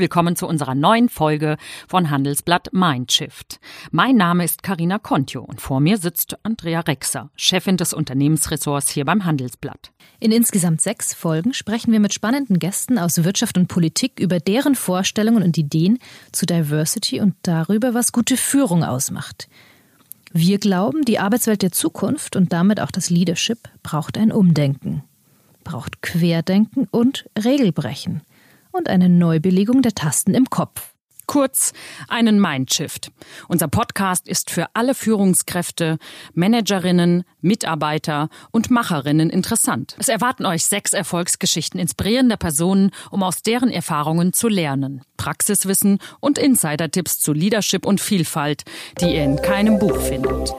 Willkommen zu unserer neuen Folge von Handelsblatt Mindshift. Mein Name ist Karina Kontio und vor mir sitzt Andrea Rexer, Chefin des Unternehmensressorts hier beim Handelsblatt. In insgesamt sechs Folgen sprechen wir mit spannenden Gästen aus Wirtschaft und Politik über deren Vorstellungen und Ideen zu Diversity und darüber, was gute Führung ausmacht. Wir glauben, die Arbeitswelt der Zukunft und damit auch das Leadership braucht ein Umdenken, braucht Querdenken und Regelbrechen und eine Neubelegung der Tasten im Kopf. Kurz einen Mindshift. Unser Podcast ist für alle Führungskräfte, Managerinnen, Mitarbeiter und Macherinnen interessant. Es erwarten euch sechs Erfolgsgeschichten inspirierender Personen, um aus deren Erfahrungen zu lernen. Praxiswissen und Insider-Tipps zu Leadership und Vielfalt, die ihr in keinem Buch findet.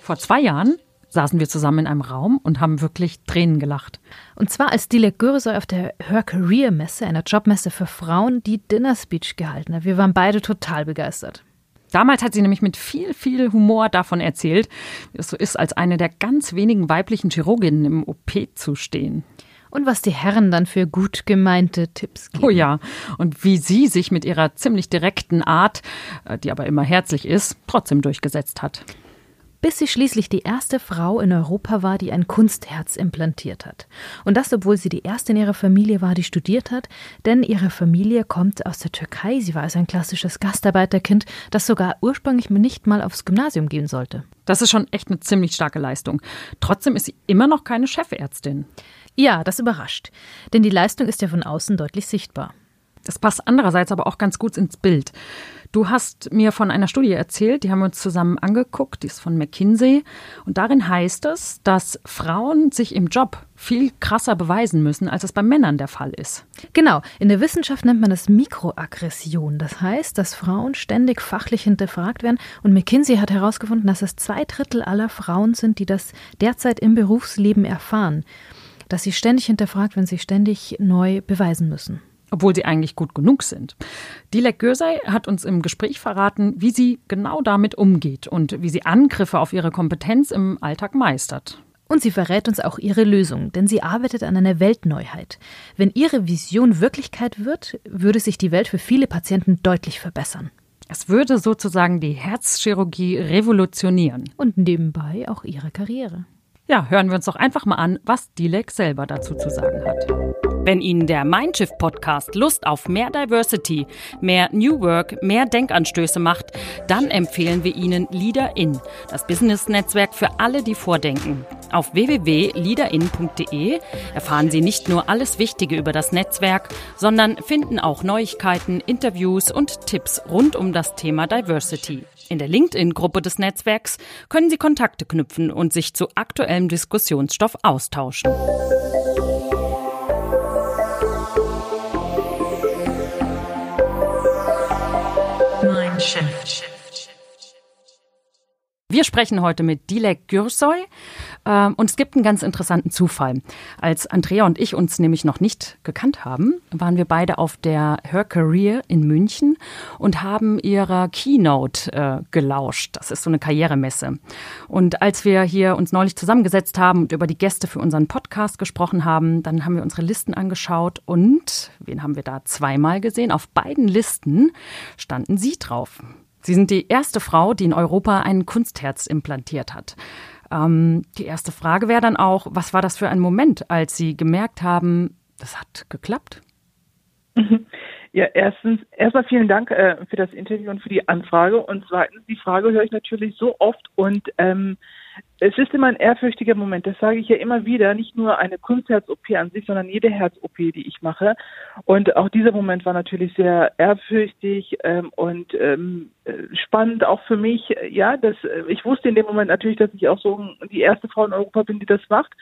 Vor zwei Jahren saßen wir zusammen in einem Raum und haben wirklich Tränen gelacht. Und zwar als Dilek Gürsoy auf der Her Career Messe, einer Jobmesse für Frauen, die Dinner Speech gehalten hat. Wir waren beide total begeistert. Damals hat sie nämlich mit viel, viel Humor davon erzählt, wie es so ist, als eine der ganz wenigen weiblichen Chirurginnen im OP zu stehen. Und was die Herren dann für gut gemeinte Tipps geben. Oh ja, und wie sie sich mit ihrer ziemlich direkten Art, äh, die aber immer herzlich ist, trotzdem durchgesetzt hat bis sie schließlich die erste Frau in Europa war, die ein Kunstherz implantiert hat. Und das, obwohl sie die erste in ihrer Familie war, die studiert hat, denn ihre Familie kommt aus der Türkei. Sie war also ein klassisches Gastarbeiterkind, das sogar ursprünglich nicht mal aufs Gymnasium gehen sollte. Das ist schon echt eine ziemlich starke Leistung. Trotzdem ist sie immer noch keine Chefärztin. Ja, das überrascht. Denn die Leistung ist ja von außen deutlich sichtbar. Das passt andererseits aber auch ganz gut ins Bild. Du hast mir von einer Studie erzählt, die haben wir uns zusammen angeguckt, die ist von McKinsey. Und darin heißt es, dass Frauen sich im Job viel krasser beweisen müssen, als es bei Männern der Fall ist. Genau, in der Wissenschaft nennt man das Mikroaggression. Das heißt, dass Frauen ständig fachlich hinterfragt werden. Und McKinsey hat herausgefunden, dass es zwei Drittel aller Frauen sind, die das derzeit im Berufsleben erfahren. Dass sie ständig hinterfragt werden, sie ständig neu beweisen müssen obwohl sie eigentlich gut genug sind. Dilek Gürsey hat uns im Gespräch verraten, wie sie genau damit umgeht und wie sie Angriffe auf ihre Kompetenz im Alltag meistert. Und sie verrät uns auch ihre Lösung, denn sie arbeitet an einer Weltneuheit. Wenn ihre Vision Wirklichkeit wird, würde sich die Welt für viele Patienten deutlich verbessern. Es würde sozusagen die Herzchirurgie revolutionieren. Und nebenbei auch ihre Karriere. Ja, hören wir uns doch einfach mal an, was Dilek selber dazu zu sagen hat. Wenn Ihnen der Mindshift Podcast Lust auf mehr Diversity, mehr New Work, mehr Denkanstöße macht, dann empfehlen wir Ihnen Leader In, das Business-Netzwerk für alle, die vordenken. Auf www.leaderin.de erfahren Sie nicht nur alles Wichtige über das Netzwerk, sondern finden auch Neuigkeiten, Interviews und Tipps rund um das Thema Diversity. In der LinkedIn-Gruppe des Netzwerks können Sie Kontakte knüpfen und sich zu aktuellem Diskussionsstoff austauschen. Wir sprechen heute mit Dilek Gürsoy ähm, und es gibt einen ganz interessanten Zufall. Als Andrea und ich uns nämlich noch nicht gekannt haben, waren wir beide auf der Her Career in München und haben ihrer Keynote äh, gelauscht. Das ist so eine Karrieremesse. Und als wir hier uns neulich zusammengesetzt haben und über die Gäste für unseren Podcast gesprochen haben, dann haben wir unsere Listen angeschaut und wen haben wir da zweimal gesehen? Auf beiden Listen standen Sie drauf. Sie sind die erste Frau, die in Europa ein Kunstherz implantiert hat. Ähm, die erste Frage wäre dann auch, was war das für ein Moment, als Sie gemerkt haben, das hat geklappt? Ja, erstens, erstmal vielen Dank äh, für das Interview und für die Anfrage. Und zweitens, die Frage höre ich natürlich so oft und ähm, es ist immer ein ehrfürchtiger Moment. Das sage ich ja immer wieder. Nicht nur eine Kunstherz-OP an sich, sondern jede Herz-OP, die ich mache. Und auch dieser Moment war natürlich sehr ehrfürchtig ähm, und ähm, spannend auch für mich. Ja, dass ich wusste in dem Moment natürlich, dass ich auch so die erste Frau in Europa bin, die das macht.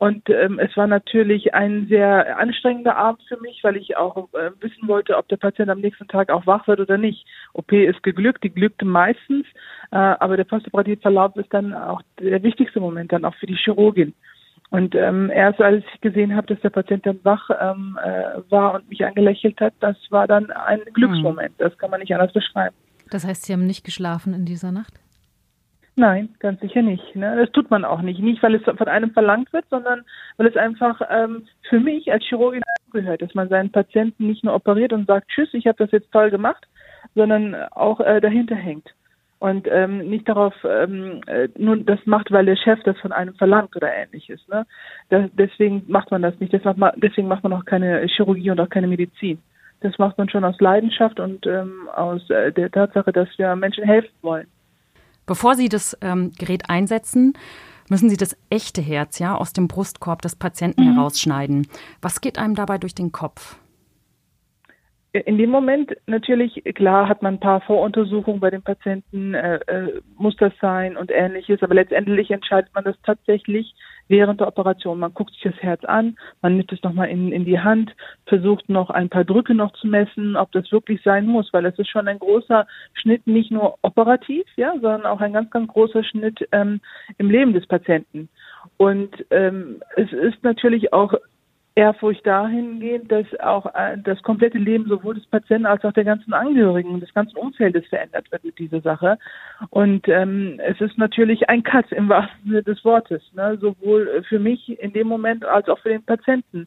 Und ähm, es war natürlich ein sehr anstrengender Abend für mich, weil ich auch äh, wissen wollte, ob der Patient am nächsten Tag auch wach wird oder nicht. OP ist geglückt, die glückte meistens, äh, aber der postoperative Verlauf ist dann auch der wichtigste Moment dann auch für die Chirurgin. Und ähm, erst als ich gesehen habe, dass der Patient dann wach ähm, äh, war und mich angelächelt hat, das war dann ein Glücksmoment. Das kann man nicht anders beschreiben. Das heißt, Sie haben nicht geschlafen in dieser Nacht? Nein, ganz sicher nicht. Ne? Das tut man auch nicht. Nicht, weil es von einem verlangt wird, sondern weil es einfach ähm, für mich als Chirurgin gehört, dass man seinen Patienten nicht nur operiert und sagt, tschüss, ich habe das jetzt toll gemacht, sondern auch äh, dahinter hängt. Und ähm, nicht darauf ähm, äh, nur das macht, weil der Chef das von einem verlangt oder ähnliches. Ne? Das, deswegen macht man das nicht. Das macht man, deswegen macht man auch keine Chirurgie und auch keine Medizin. Das macht man schon aus Leidenschaft und ähm, aus äh, der Tatsache, dass wir Menschen helfen wollen. Bevor Sie das ähm, Gerät einsetzen, müssen Sie das echte Herz ja aus dem Brustkorb des Patienten mhm. herausschneiden. Was geht einem dabei durch den Kopf? In dem Moment natürlich, klar, hat man ein paar Voruntersuchungen bei den Patienten, äh, äh, muss das sein und ähnliches, aber letztendlich entscheidet man das tatsächlich während der Operation. Man guckt sich das Herz an, man nimmt es nochmal in, in die Hand, versucht noch ein paar Drücke noch zu messen, ob das wirklich sein muss, weil es ist schon ein großer Schnitt, nicht nur operativ, ja, sondern auch ein ganz, ganz großer Schnitt ähm, im Leben des Patienten. Und ähm, es ist natürlich auch Ehrfurcht dahingehend, dass auch äh, das komplette Leben sowohl des Patienten als auch der ganzen Angehörigen und des ganzen Umfeldes verändert wird mit dieser Sache. Und ähm, es ist natürlich ein Cut im wahrsten Sinne des Wortes, ne? sowohl für mich in dem Moment als auch für den Patienten.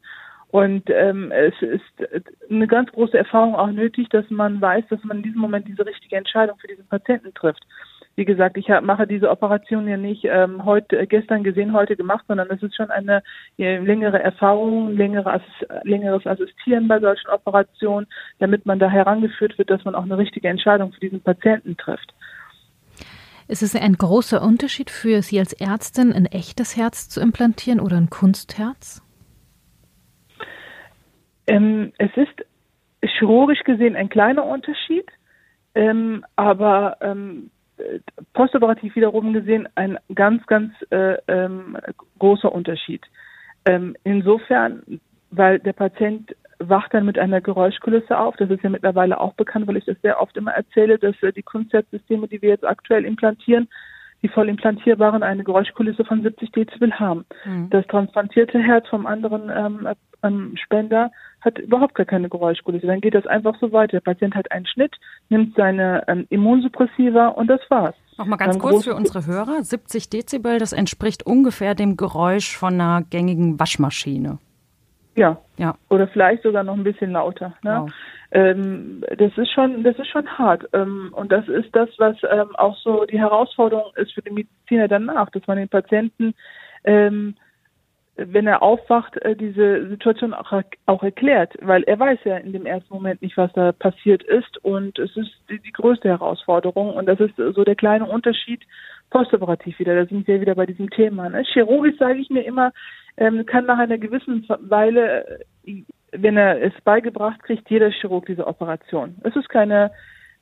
Und ähm, es ist eine ganz große Erfahrung auch nötig, dass man weiß, dass man in diesem Moment diese richtige Entscheidung für diesen Patienten trifft wie gesagt, ich mache diese Operation ja nicht ähm, heute, äh, gestern gesehen, heute gemacht, sondern es ist schon eine längere Erfahrung, längere, längeres Assistieren bei solchen Operationen, damit man da herangeführt wird, dass man auch eine richtige Entscheidung für diesen Patienten trifft. Ist es ein großer Unterschied für Sie als Ärztin, ein echtes Herz zu implantieren oder ein Kunstherz? Ähm, es ist chirurgisch gesehen ein kleiner Unterschied, ähm, aber ähm, postoperativ wiederum gesehen ein ganz, ganz äh, ähm, großer Unterschied. Ähm, insofern, weil der Patient wacht dann mit einer Geräuschkulisse auf. Das ist ja mittlerweile auch bekannt, weil ich das sehr oft immer erzähle, dass äh, die Kunstherzsysteme, die wir jetzt aktuell implantieren, die voll implantierbaren eine Geräuschkulisse von 70 Dezibel haben. Mhm. Das transplantierte Herz vom anderen ähm, Spender hat überhaupt gar keine Geräuschkulisse. Dann geht das einfach so weiter. Der Patient hat einen Schnitt, nimmt seine ähm, Immunsuppressiva und das war's. Nochmal ganz kurz für unsere Hörer. 70 Dezibel, das entspricht ungefähr dem Geräusch von einer gängigen Waschmaschine. Ja. ja. Oder vielleicht sogar noch ein bisschen lauter. Ne? Wow. Ähm, das ist schon, das ist schon hart. Ähm, und das ist das, was ähm, auch so die Herausforderung ist für die Mediziner danach, dass man den Patienten ähm, wenn er aufwacht, äh, diese Situation auch, auch erklärt, weil er weiß ja in dem ersten Moment nicht, was da passiert ist und es ist die, die größte Herausforderung und das ist so der kleine Unterschied postoperativ wieder. Da sind wir wieder bei diesem Thema. Ne? Chirurgisch sage ich mir immer, ähm, kann nach einer gewissen Weile, äh, wenn er es beigebracht kriegt, jeder Chirurg diese Operation. Es ist keine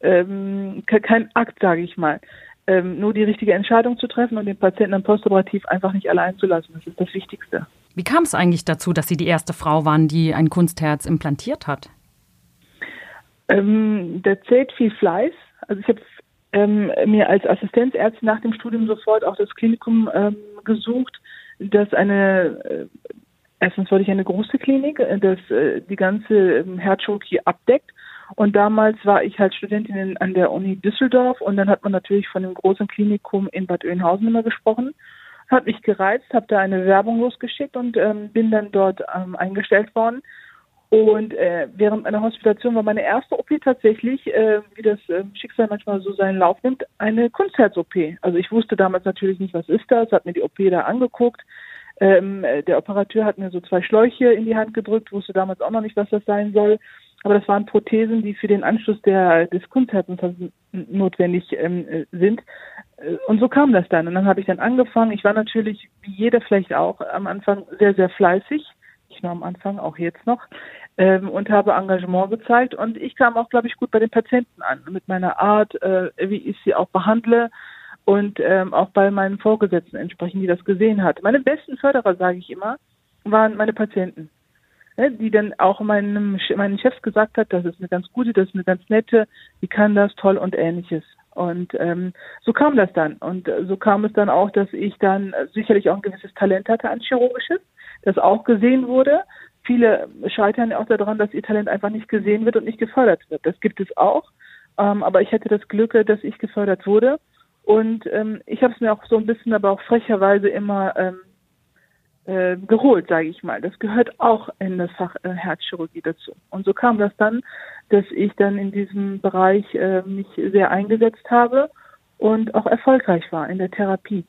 ähm, kein Akt, sage ich mal ähm, nur die richtige Entscheidung zu treffen und den Patienten dann postoperativ einfach nicht allein zu lassen. Das ist das Wichtigste. Wie kam es eigentlich dazu, dass Sie die erste Frau waren, die ein Kunstherz implantiert hat? Ähm, da zählt viel Fleiß. Also ich habe ähm, mir als Assistenzärztin nach dem Studium sofort auch das Klinikum ähm, gesucht, das eine äh, erstens wollte ich eine große Klinik, äh, das äh, die ganze ähm, Herzchirurgie abdeckt und damals war ich halt Studentin an der Uni Düsseldorf und dann hat man natürlich von dem großen Klinikum in Bad Oeynhausen immer gesprochen. Hat mich gereizt, habe da eine Werbung losgeschickt und ähm, bin dann dort ähm, eingestellt worden. Und äh, während meiner Hospitation war meine erste OP tatsächlich, äh, wie das äh, Schicksal manchmal so seinen Lauf nimmt, eine Kunstherz-OP. Also ich wusste damals natürlich nicht, was ist das, hat mir die OP da angeguckt. Ähm, der Operateur hat mir so zwei Schläuche in die Hand gedrückt, wusste damals auch noch nicht, was das sein soll. Aber das waren Prothesen, die für den Anschluss der, des Kunstherzens notwendig ähm, sind. Äh, und so kam das dann. Und dann habe ich dann angefangen. Ich war natürlich, wie jeder vielleicht auch, am Anfang sehr, sehr fleißig. Nicht nur am Anfang, auch jetzt noch. Ähm, und habe Engagement gezeigt. Und ich kam auch, glaube ich, gut bei den Patienten an. Mit meiner Art, äh, wie ich sie auch behandle. Und ähm, auch bei meinen Vorgesetzten entsprechend, die das gesehen hat. Meine besten Förderer, sage ich immer, waren meine Patienten die dann auch meinem, meinen Chefs gesagt hat, das ist eine ganz gute, das ist eine ganz nette, die kann das toll und ähnliches. Und ähm, so kam das dann. Und äh, so kam es dann auch, dass ich dann sicherlich auch ein gewisses Talent hatte an Chirurgisches, das auch gesehen wurde. Viele scheitern auch daran, dass ihr Talent einfach nicht gesehen wird und nicht gefördert wird. Das gibt es auch. Ähm, aber ich hatte das Glück, dass ich gefördert wurde Und ähm, ich habe es mir auch so ein bisschen, aber auch frecherweise immer ähm, äh, geholt, sage ich mal. Das gehört auch in das Fach äh, Herzchirurgie dazu. Und so kam das dann, dass ich dann in diesem Bereich äh, mich sehr eingesetzt habe und auch erfolgreich war in der Therapie.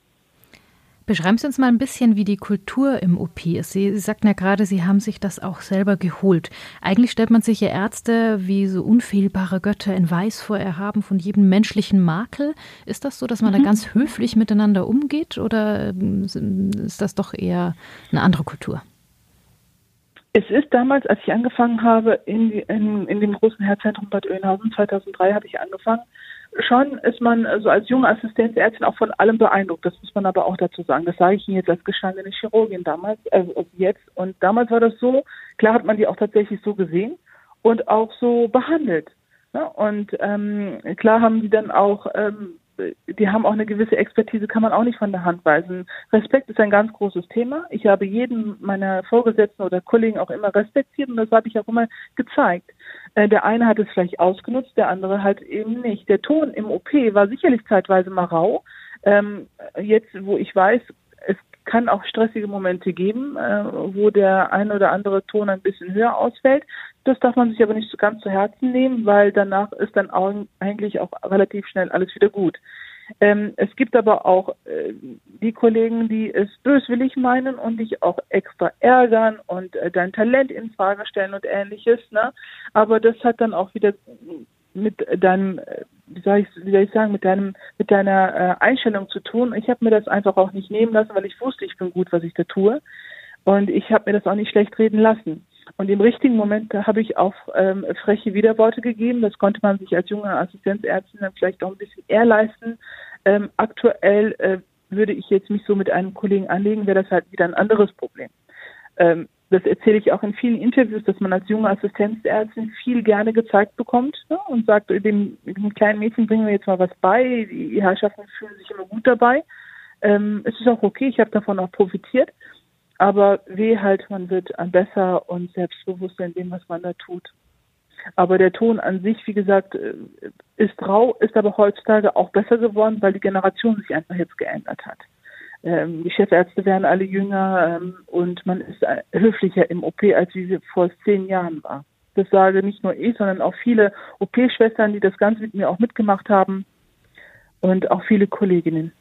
Beschreiben Sie uns mal ein bisschen, wie die Kultur im OP ist. Sie, Sie sagten ja gerade, Sie haben sich das auch selber geholt. Eigentlich stellt man sich ja Ärzte wie so unfehlbare Götter in Weiß vor, erhaben von jedem menschlichen Makel. Ist das so, dass man mhm. da ganz höflich miteinander umgeht oder ähm, ist das doch eher eine andere Kultur? Es ist damals, als ich angefangen habe, in, in, in dem großen Herzzentrum Bad Oeynhausen, 2003 habe ich angefangen, schon ist man so als junge Assistenzärztin auch von allem beeindruckt. Das muss man aber auch dazu sagen. Das sage ich Ihnen jetzt als gestandene Chirurgin damals, also jetzt. Und damals war das so, klar hat man die auch tatsächlich so gesehen und auch so behandelt. Ja, und ähm, klar haben die dann auch ähm, die haben auch eine gewisse Expertise, kann man auch nicht von der Hand weisen. Respekt ist ein ganz großes Thema. Ich habe jeden meiner Vorgesetzten oder Kollegen auch immer respektiert und das habe ich auch immer gezeigt. Äh, der eine hat es vielleicht ausgenutzt, der andere halt eben nicht. Der Ton im OP war sicherlich zeitweise mal rau. Ähm, jetzt, wo ich weiß, es kann auch stressige Momente geben, äh, wo der ein oder andere Ton ein bisschen höher ausfällt. Das darf man sich aber nicht so ganz zu Herzen nehmen, weil danach ist dann auch eigentlich auch relativ schnell alles wieder gut. Ähm, es gibt aber auch äh, die Kollegen, die es böswillig meinen und dich auch extra ärgern und äh, dein Talent in Frage stellen und ähnliches. Ne? Aber das hat dann auch wieder mit deinem, äh, wie soll ich, wie soll ich sagen, mit deinem, mit deiner äh, Einstellung zu tun. Ich habe mir das einfach auch nicht nehmen lassen, weil ich wusste, ich bin gut, was ich da tue. Und ich habe mir das auch nicht schlecht reden lassen. Und im richtigen Moment habe ich auch ähm, freche Widerworte gegeben. Das konnte man sich als junge Assistenzärztin dann vielleicht auch ein bisschen eher leisten. Ähm, aktuell äh, würde ich jetzt mich so mit einem Kollegen anlegen, wäre das halt wieder ein anderes Problem. Ähm, das erzähle ich auch in vielen Interviews, dass man als junge Assistenzärztin viel gerne gezeigt bekommt ne, und sagt, dem, dem, kleinen Mädchen bringen wir jetzt mal was bei. Die Herrschaften fühlen sich immer gut dabei. Ähm, es ist auch okay, ich habe davon auch profitiert. Aber weh halt, man wird besser und selbstbewusster in dem, was man da tut. Aber der Ton an sich, wie gesagt, äh, ist rau, ist aber heutzutage auch besser geworden, weil die Generation sich einfach jetzt geändert hat. Ähm, die Chefärzte werden alle jünger ähm, und man ist äh, höflicher im OP, als wie sie vor zehn Jahren war. Das sage nicht nur ich, sondern auch viele OP-Schwestern, die das Ganze mit mir auch mitgemacht haben und auch viele Kolleginnen.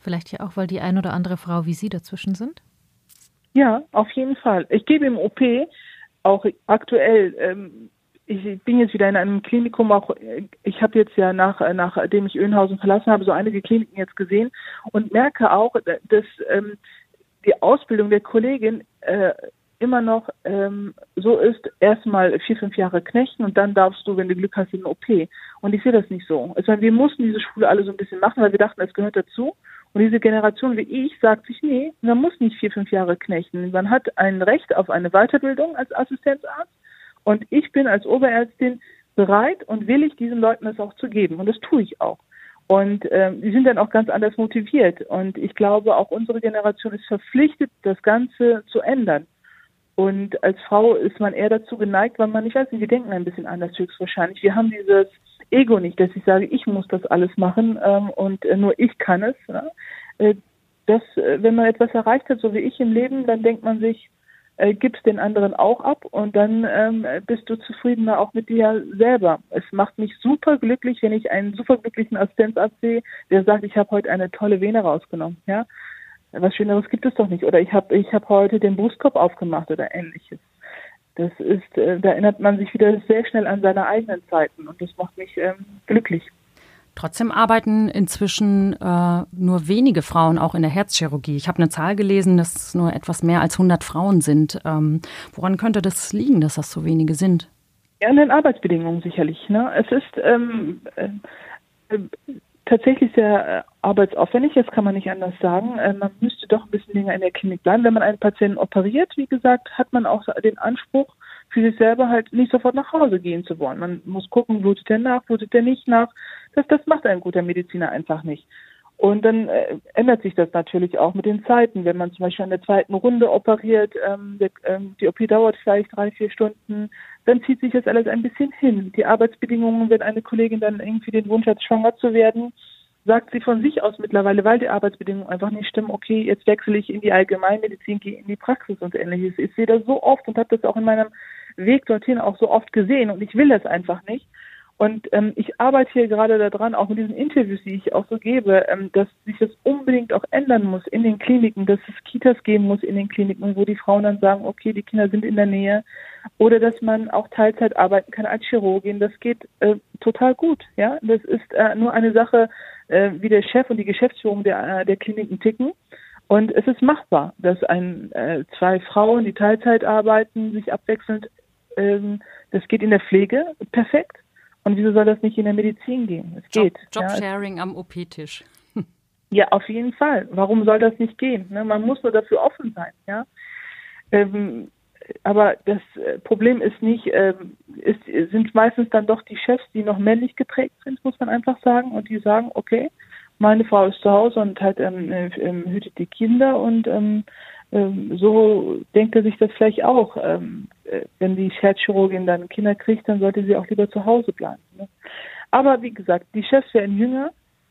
Vielleicht ja auch, weil die ein oder andere Frau wie Sie dazwischen sind? Ja, auf jeden Fall. Ich gebe im OP auch aktuell ähm, ich bin jetzt wieder in einem Klinikum, auch ich habe jetzt ja nach nachdem ich Öhnhausen verlassen habe, so einige Kliniken jetzt gesehen und merke auch, dass ähm, die Ausbildung der Kollegin äh, immer noch ähm, so ist, erstmal vier, fünf Jahre knechten und dann darfst du, wenn du Glück hast, in den OP. Und ich sehe das nicht so. Also wir mussten diese Schule alle so ein bisschen machen, weil wir dachten, es gehört dazu. Und diese Generation wie ich sagt sich, nee, man muss nicht vier, fünf Jahre knechten. Man hat ein Recht auf eine Weiterbildung als Assistenzarzt und ich bin als Oberärztin bereit und willig, diesen Leuten das auch zu geben. Und das tue ich auch. Und ähm, die sind dann auch ganz anders motiviert. Und ich glaube, auch unsere Generation ist verpflichtet, das Ganze zu ändern. Und als Frau ist man eher dazu geneigt, weil man, ich weiß nicht, wir denken ein bisschen anders höchstwahrscheinlich. Wir haben dieses Ego nicht, dass ich sage, ich muss das alles machen ähm, und äh, nur ich kann es. Ne? Äh, das, äh, wenn man etwas erreicht hat, so wie ich im Leben, dann denkt man sich, äh, gibst den anderen auch ab und dann ähm, bist du zufriedener auch mit dir selber. Es macht mich super glücklich, wenn ich einen super glücklichen Assistenzarzt sehe, der sagt, ich habe heute eine tolle Vene rausgenommen. Ja, was Schöneres gibt es doch nicht. Oder ich habe ich habe heute den Brustkorb aufgemacht oder ähnliches. Das ist, äh, da erinnert man sich wieder sehr schnell an seine eigenen Zeiten und das macht mich ähm, glücklich. Trotzdem arbeiten inzwischen äh, nur wenige Frauen auch in der Herzchirurgie. Ich habe eine Zahl gelesen, dass es nur etwas mehr als 100 Frauen sind. Ähm, woran könnte das liegen, dass das so wenige sind? Ja, an den Arbeitsbedingungen sicherlich. Ne? Es ist ähm, äh, tatsächlich sehr äh, arbeitsaufwendig, das kann man nicht anders sagen. Äh, man müsste doch ein bisschen länger in der Klinik bleiben. Wenn man einen Patienten operiert, wie gesagt, hat man auch den Anspruch, für sich selber halt nicht sofort nach Hause gehen zu wollen. Man muss gucken, blutet der nach, blutet der nicht nach. Das, das macht ein guter Mediziner einfach nicht. Und dann äh, ändert sich das natürlich auch mit den Zeiten. Wenn man zum Beispiel in der zweiten Runde operiert, ähm, der, ähm, die OP dauert vielleicht drei, vier Stunden, dann zieht sich das alles ein bisschen hin. Die Arbeitsbedingungen, wenn eine Kollegin dann irgendwie den Wunsch hat, schwanger zu werden, sagt sie von sich aus mittlerweile, weil die Arbeitsbedingungen einfach nicht stimmen, okay, jetzt wechsle ich in die Allgemeinmedizin, gehe in die Praxis und ähnliches. Ich sehe das so oft und habe das auch in meinem Weg dorthin auch so oft gesehen und ich will das einfach nicht. Und ähm, ich arbeite hier gerade daran, auch mit diesen Interviews, die ich auch so gebe, ähm, dass sich das unbedingt auch ändern muss in den Kliniken, dass es Kitas geben muss in den Kliniken, wo die Frauen dann sagen, okay, die Kinder sind in der Nähe, oder dass man auch Teilzeit arbeiten kann als Chirurgin. Das geht äh, total gut. Ja, das ist äh, nur eine Sache, äh, wie der Chef und die Geschäftsführung der, äh, der Kliniken ticken. Und es ist machbar, dass ein, äh, zwei Frauen, die Teilzeit arbeiten, sich abwechselnd, ähm, das geht in der Pflege perfekt. Und wieso soll das nicht in der Medizin gehen? Es Job, geht. Jobsharing ja. am OP-Tisch. Ja, auf jeden Fall. Warum soll das nicht gehen? Ne? Man muss nur dafür offen sein. Ja. Ähm, aber das äh, Problem ist nicht, ähm, ist, sind meistens dann doch die Chefs, die noch männlich geprägt sind, muss man einfach sagen, und die sagen, okay, meine Frau ist zu Hause und halt ähm, ähm, hütet die Kinder und ähm, so denkt er sich das vielleicht auch. Ähm, äh, wenn die Herzchirurgin dann Kinder kriegt, dann sollte sie auch lieber zu Hause bleiben. Ne? Aber wie gesagt, die Chefs werden jünger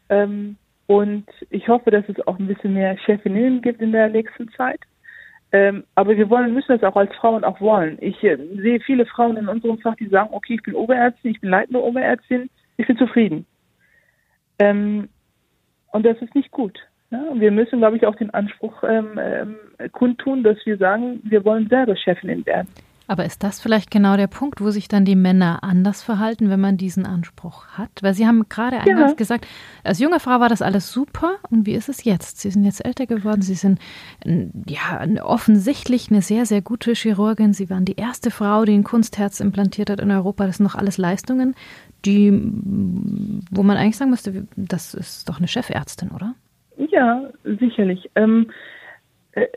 ähm, und ich hoffe, dass es auch ein bisschen mehr Chefinnen gibt in der nächsten Zeit. Ähm, aber wir wollen, müssen das auch als Frauen auch wollen. Ich äh, sehe viele Frauen in unserem Fach, die sagen, okay, ich bin Oberärztin, ich bin leitende Oberärztin, ich bin zufrieden. Ähm, und das ist nicht gut. Ja? Wir müssen, glaube ich, auch den Anspruch ähm, ähm, kundtun, dass wir sagen, wir wollen selber Chefin werden. Aber ist das vielleicht genau der Punkt, wo sich dann die Männer anders verhalten, wenn man diesen Anspruch hat? Weil Sie haben gerade eingangs ja. gesagt, als junge Frau war das alles super. Und wie ist es jetzt? Sie sind jetzt älter geworden. Sie sind ja offensichtlich eine sehr, sehr gute Chirurgin. Sie waren die erste Frau, die ein Kunstherz implantiert hat in Europa. Das sind noch alles Leistungen, die, wo man eigentlich sagen müsste, das ist doch eine Chefärztin, oder? Ja, sicherlich. Ähm, äh,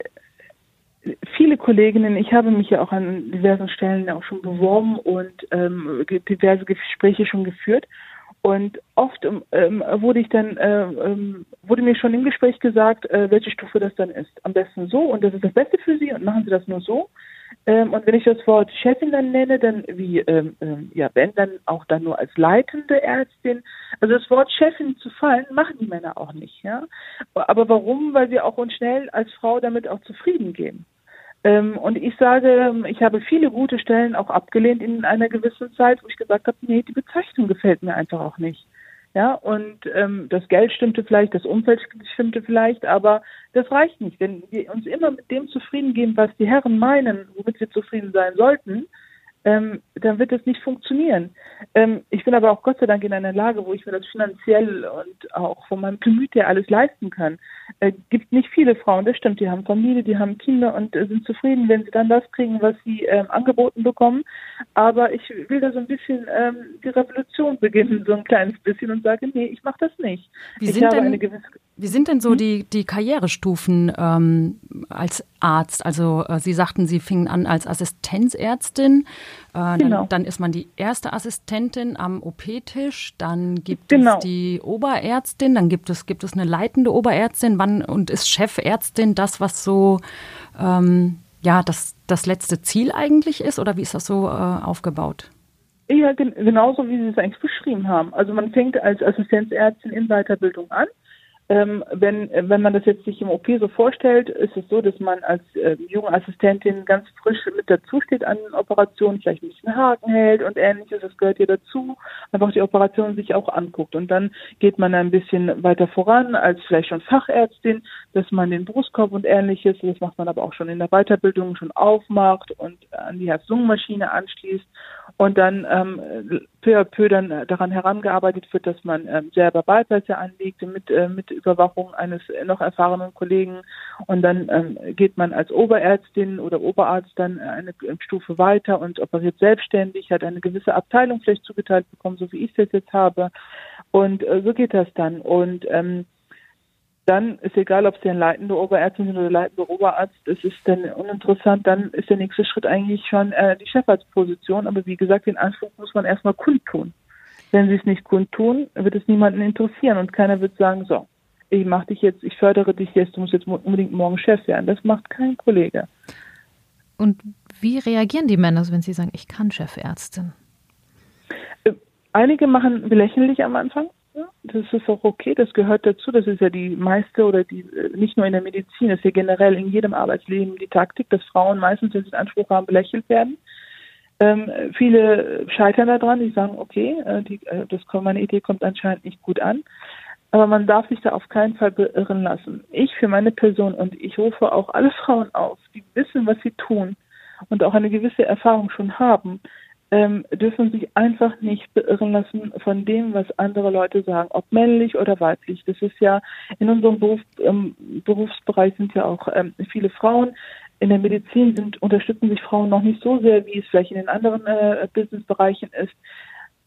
viele Kolleginnen, ich habe mich ja auch an diversen Stellen auch schon beworben und ähm, diverse Gespräche schon geführt. Und oft ähm, wurde ich dann, äh, ähm, wurde mir schon im Gespräch gesagt, äh, welche Stufe das dann ist. Am besten so und das ist das Beste für Sie und machen Sie das nur so. Ähm, und wenn ich das Wort Chefin dann nenne, dann wie, ähm, ähm, ja, wenn dann auch dann nur als leitende Ärztin. Also das Wort Chefin zu fallen, machen die Männer auch nicht, ja. Aber warum? Weil wir auch uns schnell als Frau damit auch zufrieden geben. Ähm, und ich sage, ich habe viele gute Stellen auch abgelehnt in einer gewissen Zeit, wo ich gesagt habe, nee, die Bezeichnung gefällt mir einfach auch nicht. Ja, und ähm, das Geld stimmte vielleicht, das Umfeld stimmte vielleicht, aber das reicht nicht. Wenn wir uns immer mit dem zufrieden geben, was die Herren meinen, womit wir zufrieden sein sollten, ähm, dann wird es nicht funktionieren. Ähm, ich bin aber auch Gott sei Dank in einer Lage, wo ich mir das finanziell und auch von meinem Gemüt her alles leisten kann. Es äh, gibt nicht viele Frauen, das stimmt, die haben Familie, die haben Kinder und äh, sind zufrieden, wenn sie dann das kriegen, was sie äh, angeboten bekommen. Aber ich will da so ein bisschen ähm, die Revolution beginnen, so ein kleines bisschen und sage, nee, ich mache das nicht. Wie sind, denn, wie sind denn so hm? die, die Karrierestufen ähm, als Arzt? Also äh, Sie sagten, Sie fingen an als Assistenzärztin. Äh, genau. dann, dann, ist man die erste Assistentin am OP-Tisch. Dann gibt genau. es die Oberärztin. Dann gibt es, gibt es eine leitende Oberärztin. Wann und ist Chefärztin das, was so ähm, ja das, das letzte Ziel eigentlich ist? Oder wie ist das so äh, aufgebaut? Ja, gen genauso wie Sie es eigentlich beschrieben haben. Also man fängt als Assistenzärztin in Weiterbildung an ähm, wenn, wenn man das jetzt sich im OP so vorstellt, ist es so, dass man als äh, junge Assistentin ganz frisch mit dazu steht an Operationen, vielleicht ein bisschen Haken hält und ähnliches, das gehört hier dazu, einfach die Operation sich auch anguckt. Und dann geht man ein bisschen weiter voran als vielleicht schon Fachärztin, dass man den Brustkorb und ähnliches, das macht man aber auch schon in der Weiterbildung schon aufmacht und an die Herz-Lungen-Maschine anschließt und dann ähm, peu à peu dann daran herangearbeitet wird, dass man ähm, selber Beipässe anlegt mit, äh, mit Überwachung eines noch erfahrenen Kollegen und dann ähm, geht man als Oberärztin oder Oberarzt dann eine Stufe weiter und operiert selbstständig, hat eine gewisse Abteilung vielleicht zugeteilt bekommen, so wie ich das jetzt habe und äh, so geht das dann und ähm, dann ist egal, ob Sie ein leitender Oberärztin sind oder leitender Oberarzt, das ist dann uninteressant, dann ist der nächste Schritt eigentlich schon äh, die Chefarztposition. Aber wie gesagt, den Anspruch muss man erstmal kundtun. Wenn Sie es nicht kundtun, wird es niemanden interessieren und keiner wird sagen, so, ich mache dich jetzt, ich fördere dich jetzt, du musst jetzt unbedingt morgen Chef werden. Das macht kein Kollege. Und wie reagieren die Männer, wenn sie sagen, ich kann Chefärztin? Äh, einige machen belächeln dich am Anfang, Das ist auch okay, das gehört dazu. Das ist ja die meiste oder die, äh, nicht nur in der Medizin, das ist ja generell in jedem Arbeitsleben die Taktik, dass Frauen meistens, wenn sie den Anspruch haben, belächelt werden. Ähm, viele scheitern daran, die sagen, okay, äh, die, das, meine Idee kommt anscheinend nicht gut an. Aber man darf sich da auf keinen Fall beirren lassen. Ich für meine Person und ich rufe auch alle Frauen auf, die wissen, was sie tun und auch eine gewisse Erfahrung schon haben, ähm, dürfen sich einfach nicht beirren lassen von dem, was andere Leute sagen, ob männlich oder weiblich. Das ist ja in unserem Beruf, ähm, Berufsbereich sind ja auch ähm, viele Frauen. In der Medizin sind, unterstützen sich Frauen noch nicht so sehr, wie es vielleicht in den anderen äh, Businessbereichen ist.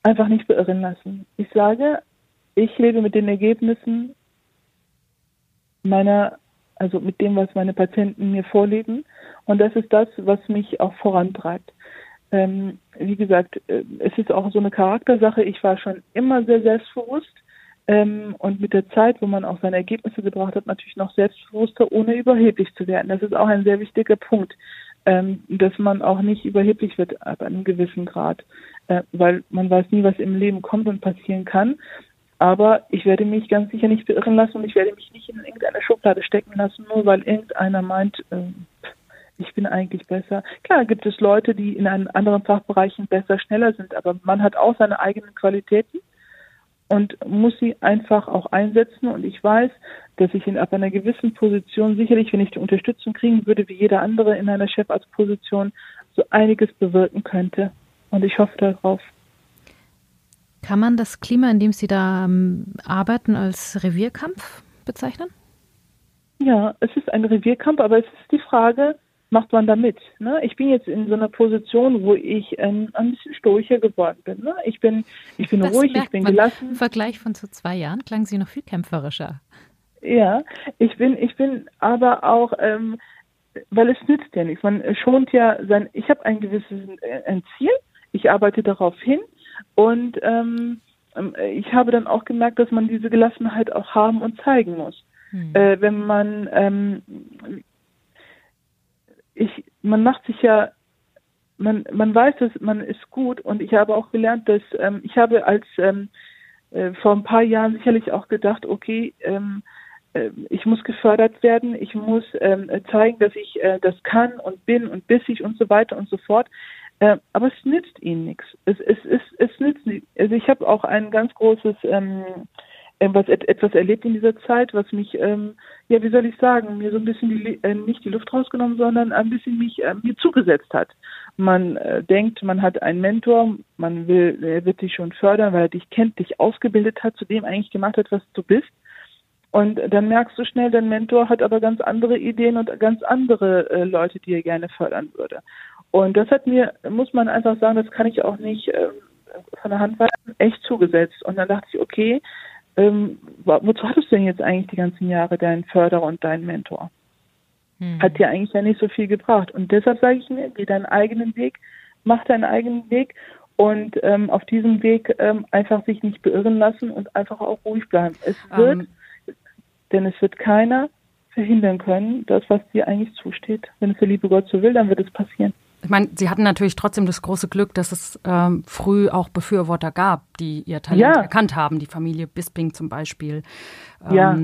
Einfach nicht beirren lassen. Ich sage, ich lebe mit den Ergebnissen meiner, also mit dem, was meine Patienten mir vorlegen. Und das ist das, was mich auch vorantreibt. Ähm, wie gesagt, äh, es ist auch so eine Charaktersache. Ich war schon immer sehr selbstbewusst ähm, und mit der Zeit, wo man auch seine Ergebnisse gebracht hat, natürlich noch selbstbewusster, ohne überheblich zu werden. Das ist auch ein sehr wichtiger Punkt, ähm, dass man auch nicht überheblich wird ab einem gewissen Grad, äh, weil man weiß nie, was im Leben kommt und passieren kann. Aber ich werde mich ganz sicher nicht beirren lassen und ich werde mich nicht in irgendeine Schublade stecken lassen, nur weil irgendeiner meint, äh, ich bin eigentlich besser. Klar gibt es Leute, die in anderen Fachbereichen besser, schneller sind, aber man hat auch seine eigenen Qualitäten und muss sie einfach auch einsetzen. Und ich weiß, dass ich in, ab einer gewissen Position sicherlich, wenn ich die Unterstützung kriegen würde, wie jeder andere in einer Chefarztposition, so einiges bewirken könnte. Und ich hoffe darauf. Kann man das Klima, in dem Sie da ähm, arbeiten, als Revierkampf bezeichnen? Ja, es ist ein Revierkampf, aber es ist die Frage, macht man da mit. Ne? Ich bin jetzt in so einer Position, wo ich ähm, ein bisschen stoischer geworden bin. Ne? Ich bin, ich bin das ruhig, ich bin gelassen. Im Vergleich von zu zwei Jahren klangen Sie noch viel kämpferischer. Ja, ich bin, ich bin aber auch, ähm, weil es nützt ja nichts. Man schont ja sein, ich habe ein gewisses äh, ein Ziel, ich arbeite darauf hin und ähm, ähm, ich habe dann auch gemerkt, dass man diese Gelassenheit auch haben und zeigen muss. Hm. Äh, wenn man ähm, ich, man macht sich ja, man, man weiß es, man ist gut und ich habe auch gelernt, dass ähm, ich habe als ähm, äh, vor ein paar Jahren sicherlich auch gedacht, okay, ähm, äh, ich muss gefördert werden, ich muss ähm, zeigen, dass ich äh, das kann und bin und bissig und so weiter und so fort. Äh, aber es nützt ihnen nichts. Es, es, es, es nützt nicht. Also ich habe auch ein ganz großes ähm, etwas, etwas erlebt in dieser Zeit, was mich, ähm, ja, wie soll ich sagen, mir so ein bisschen die, äh, nicht die Luft rausgenommen, sondern ein bisschen mich äh, mir zugesetzt hat. Man äh, denkt, man hat einen Mentor, man will, er wird dich schon fördern, weil er dich kennt, dich ausgebildet hat, zu dem eigentlich gemacht hat, was du bist. Und dann merkst du schnell, dein Mentor hat aber ganz andere Ideen und ganz andere äh, Leute, die er gerne fördern würde. Und das hat mir, muss man einfach sagen, das kann ich auch nicht äh, von der Hand weisen, echt zugesetzt. Und dann dachte ich, okay, ähm, wozu hattest du denn jetzt eigentlich die ganzen Jahre deinen Förderer und deinen Mentor? Hm. Hat dir eigentlich ja nicht so viel gebracht. Und deshalb sage ich mir, geh deinen eigenen Weg, mach deinen eigenen Weg und ähm, auf diesem Weg ähm, einfach sich nicht beirren lassen und einfach auch ruhig bleiben. Es wird. Ähm. denn es wird keiner verhindern können, das, was dir eigentlich zusteht. Wenn es der liebe Gott so will, dann wird es passieren. Ich meine, Sie hatten natürlich trotzdem das große Glück, dass es ähm, früh auch Befürworter gab, die ihr Talent ja. erkannt haben, die Familie Bisping zum Beispiel. Ähm, ja.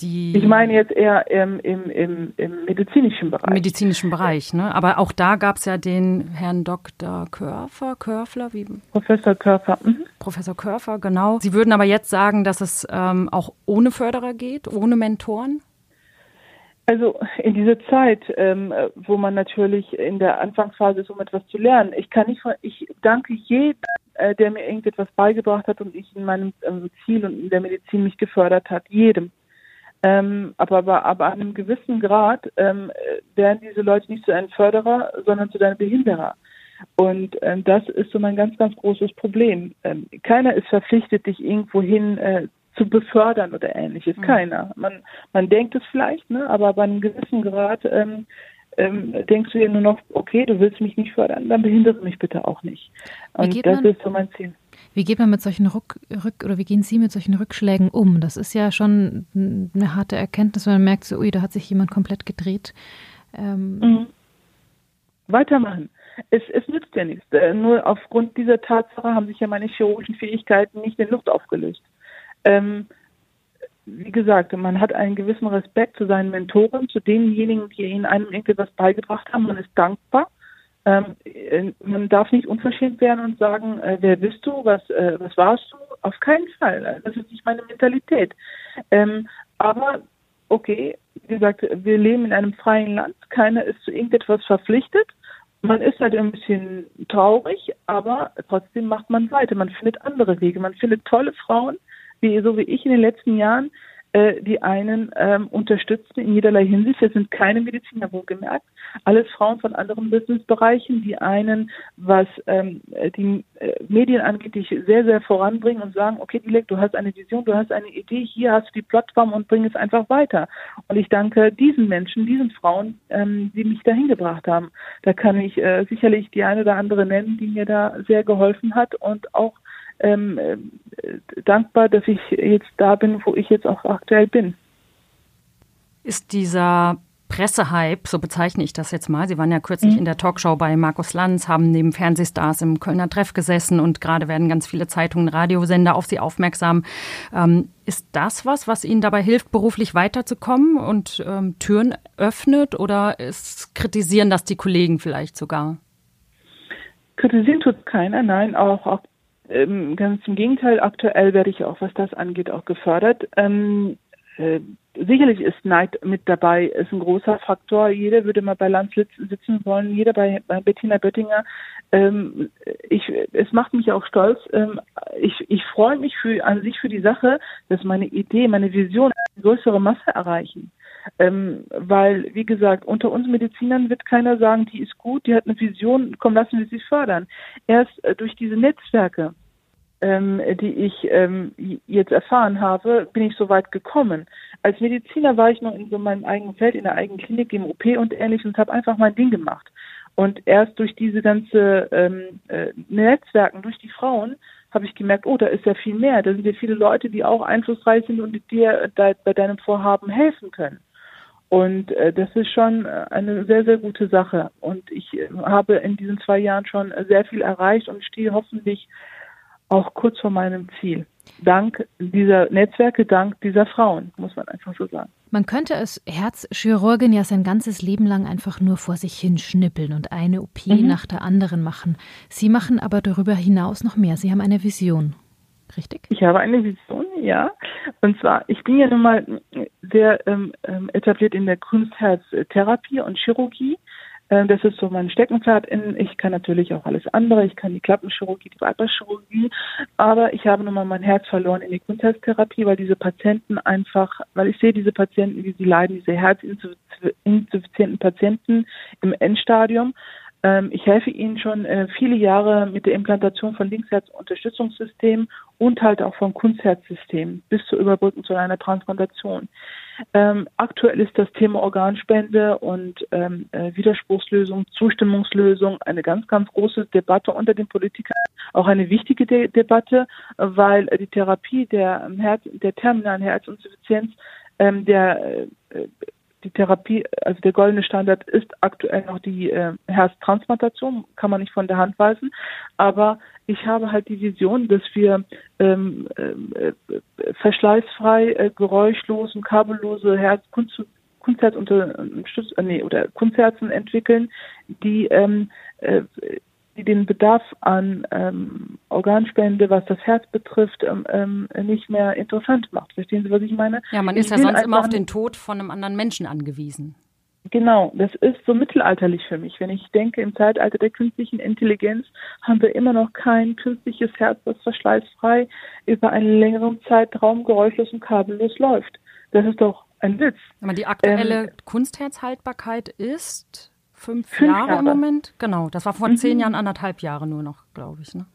Die ich meine jetzt eher im, im, im, im medizinischen Bereich. Medizinischen Bereich, ne? Aber auch da gab es ja den Herrn Dr. Körfer, Körfler, wie? Professor Körfer. Mhm. Professor Körfer, genau. Sie würden aber jetzt sagen, dass es ähm, auch ohne Förderer geht, ohne Mentoren? Also in dieser Zeit, ähm, wo man natürlich in der Anfangsphase ist, um etwas zu lernen. Ich kann nicht, ich danke jedem, äh, der mir irgendetwas beigebracht hat und ich in meinem äh, Ziel und in der Medizin mich gefördert hat. Jedem. Ähm, aber, aber, aber an einem gewissen Grad ähm, werden diese Leute nicht zu einem Förderer, sondern zu deinem Behinderer. Und ähm, das ist so mein ganz, ganz großes Problem. Ähm, keiner ist verpflichtet, dich irgendwohin äh, zu befördern oder ähnliches. Mhm. Keiner. Man, man denkt es vielleicht, ne? aber bei einem gewissen Grad ähm, ähm, denkst du dir nur noch, okay, du willst mich nicht fördern, dann behindere mich bitte auch nicht. Und das man, ist so mein Ziel. Wie geht man mit solchen Rück, Rück oder wie gehen Sie mit solchen Rückschlägen um? Das ist ja schon eine harte Erkenntnis, wenn man merkt, so, ui, da hat sich jemand komplett gedreht. Ähm, mhm. Weitermachen. es, es nützt ja nichts. Äh, nur aufgrund dieser Tatsache haben sich ja meine chirurgischen Fähigkeiten nicht in Luft aufgelöst. Ähm, wie gesagt, man hat einen gewissen Respekt zu seinen Mentoren, zu denjenigen, die ihnen einem irgendetwas beigebracht haben. Man ist dankbar. Ähm, äh, man darf nicht unverschämt werden und sagen, äh, wer bist du, was, äh, was warst du? Auf keinen Fall. Das ist nicht meine Mentalität. Ähm, aber okay, wie gesagt, wir leben in einem freien Land. Keiner ist zu irgendetwas verpflichtet. Man ist halt ein bisschen traurig, aber trotzdem macht man weiter. Man findet andere Wege. Man findet tolle Frauen, wie so wie ich in den letzten Jahren, äh, die einen ähm, unterstützen in jederlei Hinsicht. Das sind keine Mediziner, wohlgemerkt. Alles Frauen von anderen Businessbereichen, die einen, was ähm, die äh, Medien angeht, dich sehr, sehr voranbringen und sagen, okay, Dilek, du hast eine Vision, du hast eine Idee, hier hast du die Plattform und bring es einfach weiter. Und ich danke diesen Menschen, diesen Frauen, ähm, die mich dahin gebracht haben. Da kann ich äh, sicherlich die eine oder andere nennen, die mir da sehr geholfen hat und auch ähm, äh, dankbar, dass ich jetzt da bin, wo ich jetzt auch aktuell bin. Ist dieser Pressehype, so bezeichne ich das jetzt mal. Sie waren ja kürzlich mhm. in der Talkshow bei Markus Lanz, haben neben Fernsehstars im Kölner Treff gesessen und gerade werden ganz viele Zeitungen, Radiosender auf Sie aufmerksam. Ähm, ist das was, was Ihnen dabei hilft, beruflich weiterzukommen und ähm, Türen öffnet oder ist, kritisieren das die Kollegen vielleicht sogar? Kritisieren tut keiner, nein, auch, auch ähm, ganz im Gegenteil, aktuell werde ich auch, was das angeht, auch gefördert. Ähm, äh, sicherlich ist Neid mit dabei, ist ein großer Faktor. Jeder würde mal bei Lanz sitzen wollen, jeder bei, bei Bettina Böttinger. Ähm, ich, es macht mich auch stolz. Ähm, ich, ich freue mich für, an sich für die Sache, dass meine Idee, meine Vision eine größere Masse erreichen. Ähm, weil, wie gesagt, unter uns Medizinern wird keiner sagen, die ist gut, die hat eine Vision, komm, lassen wir sie fördern. Erst äh, durch diese Netzwerke, ähm, die ich ähm, jetzt erfahren habe, bin ich so weit gekommen. Als Mediziner war ich noch in so meinem eigenen Feld, in der eigenen Klinik, im OP und ähnliches und habe einfach mein Ding gemacht. Und erst durch diese ganze ähm, äh, Netzwerken, durch die Frauen, habe ich gemerkt, oh, da ist ja viel mehr. Da sind ja viele Leute, die auch einflussreich sind und die dir da, bei deinem Vorhaben helfen können. Und äh, das ist schon äh, eine sehr, sehr gute Sache. Und ich äh, habe in diesen zwei Jahren schon sehr viel erreicht und stehe hoffentlich auch kurz vor meinem Ziel. Dank dieser Netzwerke, dank dieser Frauen, muss man einfach so sagen. Man könnte als Herzchirurgin ja sein ganzes Leben lang einfach nur vor sich hin schnippeln und eine OP mhm. nach der anderen machen. Sie machen aber darüber hinaus noch mehr. Sie haben eine Vision. Richtig? Ich habe eine Vision, ja. Und zwar, ich bin ja nun mal sehr ähm, ähm etabliert in der Kunstherztherapie und Chirurgie. Äh, das ist so mein Steckenpferd. Ich kann natürlich auch alles andere. Ich kann die Klappenchirurgie, die Bypasschirurgie. Aber ich habe nun mal mein Herz verloren in die Kunstherztherapie, weil diese Patienten einfach, weil ich sehe diese Patienten, wie sie leiden, diese herzinsuffizienten Patienten im Endstadium. Ähm, ich helfe Ihnen schon äh, viele Jahre mit der Implantation von Linksherzunterstützungssystemen und halt auch vom Kunstherzsystem bis zur Überbrückung zu einer Transplantation. Ähm, aktuell ist das Thema Organspende und ähm, äh, Widerspruchslösung, Zustimmungslösung eine ganz, ganz große Debatte unter den Politikern, auch eine wichtige De Debatte, weil die Therapie der, Herz, der terminalen Herzinsuffizienz der äh, die Therapie, also der goldene Standard ist aktuell noch die äh, Herztransplantation, kann man nicht von der Hand weisen. Aber ich habe halt die Vision, dass wir ähm, äh, verschleißfrei, äh, geräuschlos und kabellose Herz, Kunst, Kunstherz unter, äh, nee, oder Kunstherzen entwickeln, die ähm, äh, die den Bedarf an ähm, Organspende, was das Herz betrifft, ähm, ähm, nicht mehr interessant macht. Verstehen Sie, was ich meine? Ja, man ist ich ja sonst immer auf den Tod von einem anderen Menschen angewiesen. Genau, das ist so mittelalterlich für mich. Wenn ich denke, im Zeitalter der künstlichen Intelligenz haben wir immer noch kein künstliches Herz, das verschleißfrei über einen längeren Zeitraum geräuschlos und kabellos läuft. Das ist doch ein Witz. Aber die aktuelle ähm, Kunstherzhaltbarkeit ist fünf, fünf Jahre, Jahre, im Moment. Genau, das war vor mhm. zehn Jahren anderthalb Jahre nur noch, glaube ich. Ne?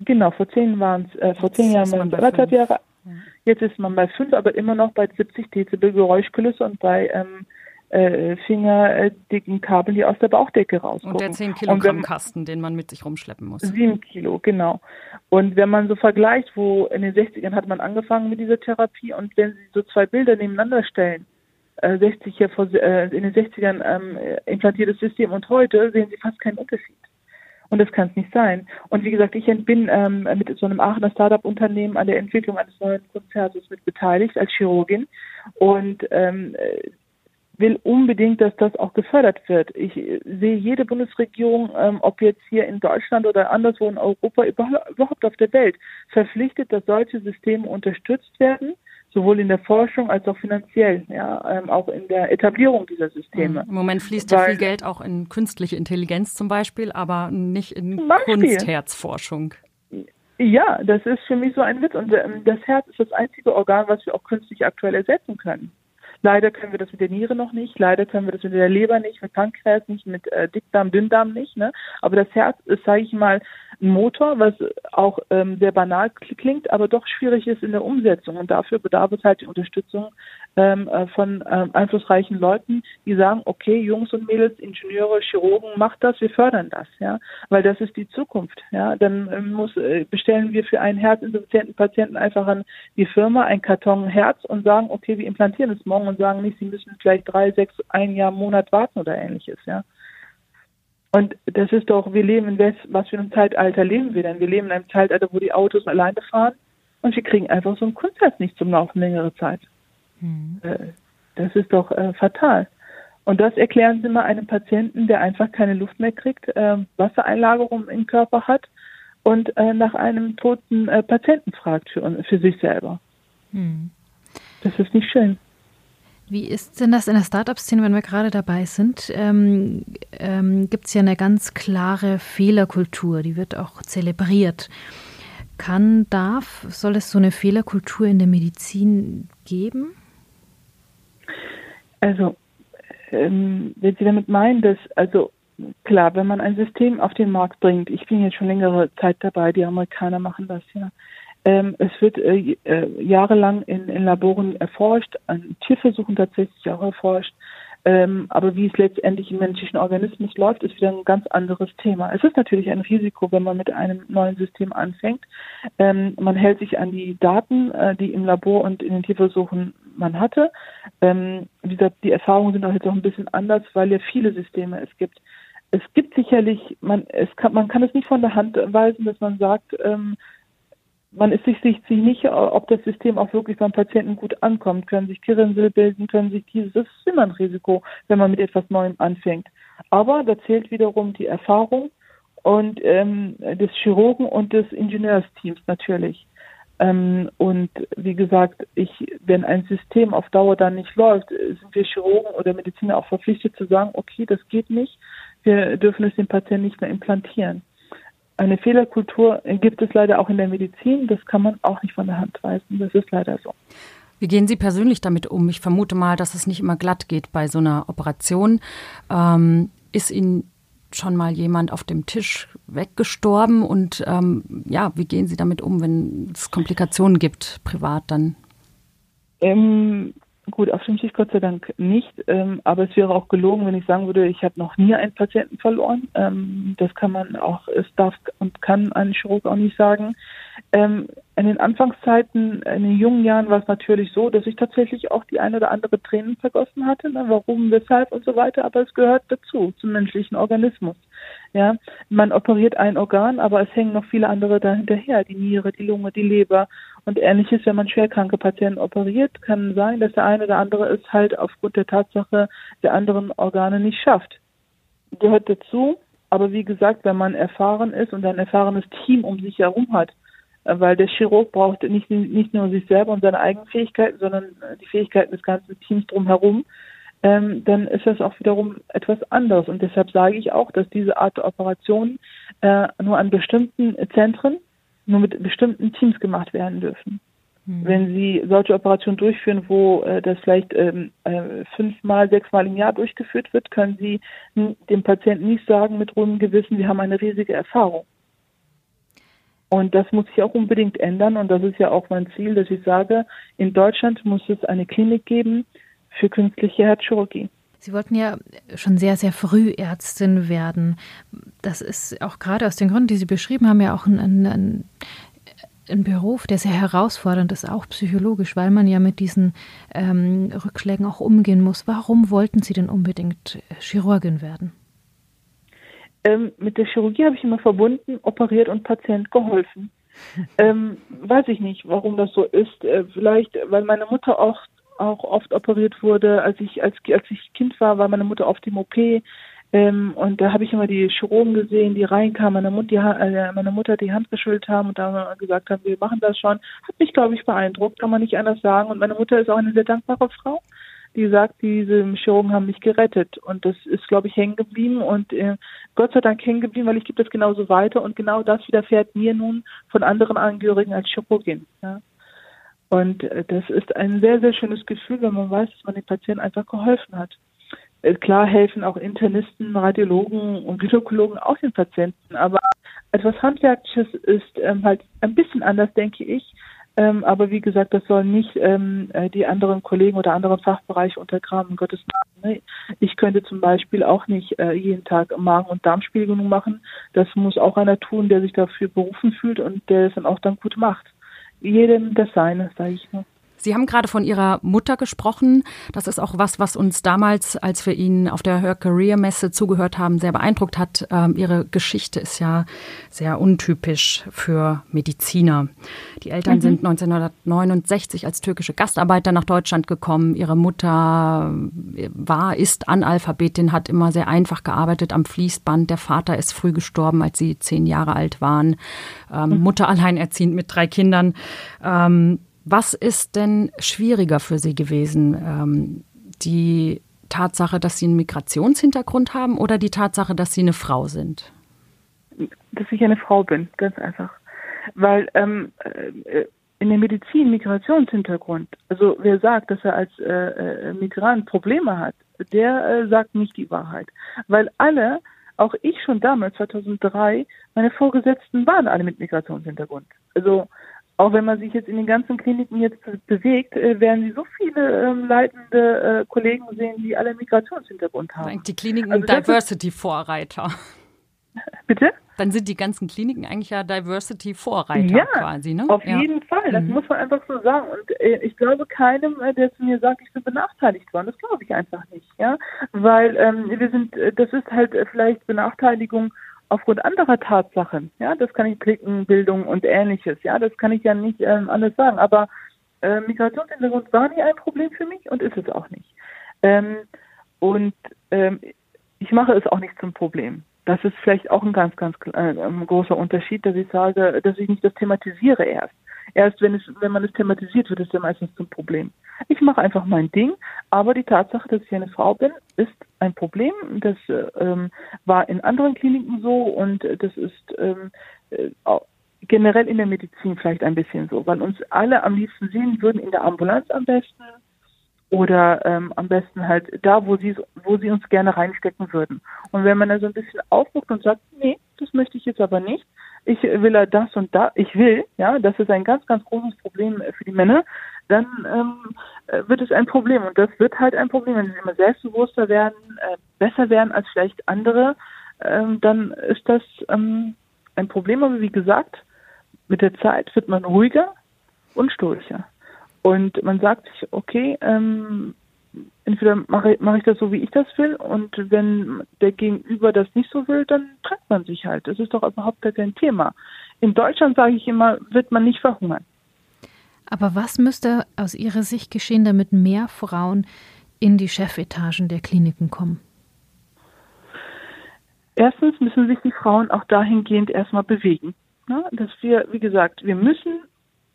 Genau, vor zehn waren es, äh, vor zehn Jahren waren es anderthalb Jahre. Ja. Jetzt ist man bei fünf, aber immer noch bei 70 Dezibel Geräuschkulisse und bei ähm, äh, fingerdicken Kabeln, die aus der Bauchdecke rauskommen. Und der 10 Kilogramm Kasten, den man mit sich rumschleppen muss. 7 Kilo, genau. Und wenn man so vergleicht, wo in den 60ern hat man angefangen mit dieser Therapie und wenn Sie so zwei Bilder nebeneinander stellen, 60 äh, vor, äh, in den 60ern ähm, implantiertes System und heute sehen Sie fast keinen Unterschied. Und das kann es nicht sein. Und wie gesagt, ich bin ähm, mit so einem Aachener Startup-Unternehmen an der Entwicklung eines neuen Konzertes mit beteiligt als Chirurgin und ähm, will unbedingt, dass das auch gefördert wird. Ich sehe jede Bundesregierung, ähm, ob jetzt hier in Deutschland oder anderswo in Europa, überhaupt auf der Welt, verpflichtet, dass solche Systeme unterstützt werden sowohl in der Forschung als auch finanziell, ja, ähm, auch in der Etablierung dieser Systeme. Im Moment fließt ja viel Geld auch in künstliche Intelligenz zum Beispiel, aber nicht in Kunstherzforschung. Ja, das ist für mich so ein Witz. Und ähm, das Herz ist das einzige Organ, was wir auch künstlich aktuell ersetzen können. Leider können wir das mit der Niere noch nicht, leider können wir das mit der Leber nicht, mit Pankreas nicht, mit äh, Dickdarm, Dünndarm nicht. Ne? Aber das Herz ist, sage ich mal, ein Motor, was auch ähm, sehr banal klingt, aber doch schwierig ist in der Umsetzung. Und dafür bedarf es halt die Unterstützung ähm, äh, von ähm, einflussreichen Leuten, die sagen, okay, Jungs und Mädels, Ingenieure, Chirurgen, macht das, wir fördern das, ja, weil das ist die Zukunft, ja. Dann ähm, muss äh, bestellen wir für einen herzinsuffizienten Patienten einfach an die Firma ein Karton Herz und sagen, okay, wir implantieren es morgen und sagen nicht, sie müssen vielleicht drei, sechs, ein Jahr, Monat warten oder ähnliches, ja. Und das ist doch, wir leben in was für einem Zeitalter leben wir denn? Wir leben in einem Zeitalter, wo die Autos alleine fahren und wir kriegen einfach so ein Kunstherz nicht zum Laufen längere Zeit. Mhm. Das ist doch äh, fatal. Und das erklären Sie mal einem Patienten, der einfach keine Luft mehr kriegt, äh, Wassereinlagerung im Körper hat und äh, nach einem toten äh, Patienten fragt für, für sich selber. Mhm. Das ist nicht schön. Wie ist denn das in der Startup-Szene, wenn wir gerade dabei sind? Ähm, ähm, Gibt es ja eine ganz klare Fehlerkultur, die wird auch zelebriert. Kann, darf, soll es so eine Fehlerkultur in der Medizin geben? Also, ähm, wenn Sie damit meinen, dass, also klar, wenn man ein System auf den Markt bringt, ich bin jetzt schon längere Zeit dabei, die Amerikaner machen das ja. Ähm, es wird äh, äh, jahrelang in, in Laboren erforscht, an Tierversuchen tatsächlich auch erforscht. Ähm, aber wie es letztendlich im menschlichen Organismus läuft, ist wieder ein ganz anderes Thema. Es ist natürlich ein Risiko, wenn man mit einem neuen System anfängt. Ähm, man hält sich an die Daten, äh, die im Labor und in den Tierversuchen man hatte. Ähm, wie gesagt, die Erfahrungen sind auch jetzt auch ein bisschen anders, weil ja viele Systeme es gibt. Es gibt sicherlich, man, es kann, man kann es nicht von der Hand weisen, dass man sagt, ähm, man ist sich, sich nicht, ob das System auch wirklich beim Patienten gut ankommt. Können sich Gerinnsel bilden, können sich dieses, das ist immer ein Risiko, wenn man mit etwas Neuem anfängt. Aber da zählt wiederum die Erfahrung und ähm, des Chirurgen und des Ingenieursteams natürlich. Ähm, und wie gesagt, ich, wenn ein System auf Dauer dann nicht läuft, sind wir Chirurgen oder Mediziner auch verpflichtet zu sagen, okay, das geht nicht, wir dürfen es dem Patienten nicht mehr implantieren. Eine Fehlerkultur gibt es leider auch in der Medizin, das kann man auch nicht von der Hand weisen, das ist leider so. Wie gehen Sie persönlich damit um? Ich vermute mal, dass es nicht immer glatt geht bei so einer Operation. Ähm, ist Ihnen schon mal jemand auf dem Tisch weggestorben? Und ähm, ja, wie gehen Sie damit um, wenn es Komplikationen gibt, privat dann? Ähm, gut, auf dem Gott sei Dank nicht. Ähm, aber es wäre auch gelogen, wenn ich sagen würde, ich habe noch nie einen Patienten verloren. Ähm, das kann man auch, es darf und kann ein Chirurg auch nicht sagen. Ähm, in den Anfangszeiten, in den jungen Jahren war es natürlich so, dass ich tatsächlich auch die eine oder andere Tränen vergossen hatte, ne, warum, weshalb und so weiter, aber es gehört dazu, zum menschlichen Organismus. Ja, man operiert ein Organ, aber es hängen noch viele andere dahinterher, die Niere, die Lunge, die Leber und ähnliches. Wenn man schwerkranke Patienten operiert, kann sein, dass der eine oder andere es halt aufgrund der Tatsache der anderen Organe nicht schafft. Gehört dazu, aber wie gesagt, wenn man erfahren ist und ein erfahrenes Team um sich herum hat, weil der Chirurg braucht nicht, nicht nur sich selber und seine eigenen Fähigkeiten, sondern die Fähigkeiten des ganzen Teams drumherum, ähm, dann ist das auch wiederum etwas anderes. Und deshalb sage ich auch, dass diese Art der Operationen äh, nur an bestimmten Zentren, nur mit bestimmten Teams gemacht werden dürfen. Mhm. Wenn Sie solche Operationen durchführen, wo äh, das vielleicht ähm, äh, fünfmal, sechsmal im Jahr durchgeführt wird, können Sie dem Patienten nicht sagen mit ruhigem Gewissen, wir haben eine riesige Erfahrung. Und das muss sich auch unbedingt ändern. Und das ist ja auch mein Ziel, dass ich sage, in Deutschland muss es eine Klinik geben für künstliche Herzchirurgie. Sie wollten ja schon sehr, sehr früh Ärztin werden. Das ist auch gerade aus den Gründen, die Sie beschrieben haben, ja auch ein, ein, ein Beruf, der sehr herausfordernd ist, auch psychologisch, weil man ja mit diesen ähm, Rückschlägen auch umgehen muss. Warum wollten Sie denn unbedingt äh, Chirurgin werden? Ähm, mit der Chirurgie habe ich immer verbunden, operiert und Patient geholfen. ähm, weiß ich nicht, warum das so ist. Äh, vielleicht, weil meine Mutter auch, auch oft operiert wurde. Als ich, als, als ich Kind war, war meine Mutter oft im OP. Ähm, und da habe ich immer die Chirurgen gesehen, die reinkamen, meine, Mut, die, äh, meine Mutter die Hand geschüttelt haben und da gesagt haben, wir machen das schon. Hat mich, glaube ich, beeindruckt, kann man nicht anders sagen. Und meine Mutter ist auch eine sehr dankbare Frau die sagt, diese Chirurgen haben mich gerettet. Und das ist, glaube ich, hängen geblieben und äh, Gott sei Dank hängen geblieben, weil ich gebe das genauso weiter und genau das widerfährt mir nun von anderen Angehörigen als Chirurgin. Ja. Und äh, das ist ein sehr, sehr schönes Gefühl, wenn man weiß, dass man den Patienten einfach geholfen hat. Äh, klar helfen auch Internisten, Radiologen und Gynäkologen auch den Patienten, aber etwas Handwerkliches ist ähm, halt ein bisschen anders, denke ich, ähm, aber wie gesagt, das soll nicht ähm, äh, die anderen Kollegen oder anderen Fachbereiche untergraben, um Gottes Willen. Ich könnte zum Beispiel auch nicht äh, jeden Tag Magen- und Darmspiegelung machen. Das muss auch einer tun, der sich dafür berufen fühlt und der es dann auch dann gut macht. Jedem das Seine, sage ich nur. Sie haben gerade von Ihrer Mutter gesprochen. Das ist auch was, was uns damals, als wir Ihnen auf der Her Career Messe zugehört haben, sehr beeindruckt hat. Ähm, ihre Geschichte ist ja sehr untypisch für Mediziner. Die Eltern mhm. sind 1969 als türkische Gastarbeiter nach Deutschland gekommen. Ihre Mutter äh, war, ist Analphabetin, hat immer sehr einfach gearbeitet am Fließband. Der Vater ist früh gestorben, als sie zehn Jahre alt waren. Ähm, mhm. Mutter alleinerziehend mit drei Kindern. Ähm, was ist denn schwieriger für Sie gewesen? Ähm, die Tatsache, dass Sie einen Migrationshintergrund haben oder die Tatsache, dass Sie eine Frau sind? Dass ich eine Frau bin, ganz einfach. Weil ähm, äh, in der Medizin Migrationshintergrund, also wer sagt, dass er als äh, äh, Migrant Probleme hat, der äh, sagt nicht die Wahrheit. Weil alle, auch ich schon damals, 2003, meine Vorgesetzten waren alle mit Migrationshintergrund. Also auch wenn man sich jetzt in den ganzen Kliniken jetzt bewegt, äh, werden Sie so viele ähm, leitende äh, Kollegen sehen, die alle Migrationshintergrund haben. Die Kliniken also Diversity-Vorreiter. Bitte? Dann sind die ganzen Kliniken eigentlich ja Diversity-Vorreiter ja, quasi, ne? Auf ja. jeden Fall, das mhm. muss man einfach so sagen. Und äh, ich glaube keinem, äh, der zu mir sagt, ich bin benachteiligt worden, das glaube ich einfach nicht, ja. Weil ähm, wir sind, äh, das ist halt vielleicht Benachteiligung aufgrund anderer Tatsachen, ja, das kann ich klicken, Bildung und ähnliches, ja, das kann ich ja nicht ähm, alles sagen, aber äh, Migrationshintergrund war nie ein Problem für mich und ist es auch nicht. Ähm, und ähm, ich mache es auch nicht zum Problem. Das ist vielleicht auch ein ganz, ganz äh, großer Unterschied, dass ich sage, dass ich nicht das thematisiere erst. Erst wenn es, wenn man es thematisiert, wird es ja meistens zum Problem. Ich mache einfach mein Ding, aber die Tatsache, dass ich eine Frau bin, ist ein Problem. Das ähm, war in anderen Kliniken so und das ist ähm, äh, generell in der Medizin vielleicht ein bisschen so, weil uns alle am liebsten sehen würden in der Ambulanz am besten oder ähm, am besten halt da, wo sie wo sie uns gerne reinstecken würden. Und wenn man da so ein bisschen aufguckt und sagt, nee, das möchte ich jetzt aber nicht, ich will das und da, ich will, ja, das ist ein ganz, ganz großes Problem für die Männer, dann ähm, äh, wird es ein Problem. Und das wird halt ein Problem, wenn sie immer selbstbewusster werden, äh, besser werden als vielleicht andere, ähm, dann ist das ähm, ein Problem. Aber wie gesagt, mit der Zeit wird man ruhiger und stoischer. Und man sagt sich, okay, ähm, entweder mache, mache ich das so, wie ich das will, und wenn der Gegenüber das nicht so will, dann trennt man sich halt. Das ist doch überhaupt gar kein Thema. In Deutschland, sage ich immer, wird man nicht verhungern. Aber was müsste aus Ihrer Sicht geschehen, damit mehr Frauen in die Chefetagen der Kliniken kommen? Erstens müssen sich die Frauen auch dahingehend erstmal bewegen. Ne? Dass wir, wie gesagt, wir müssen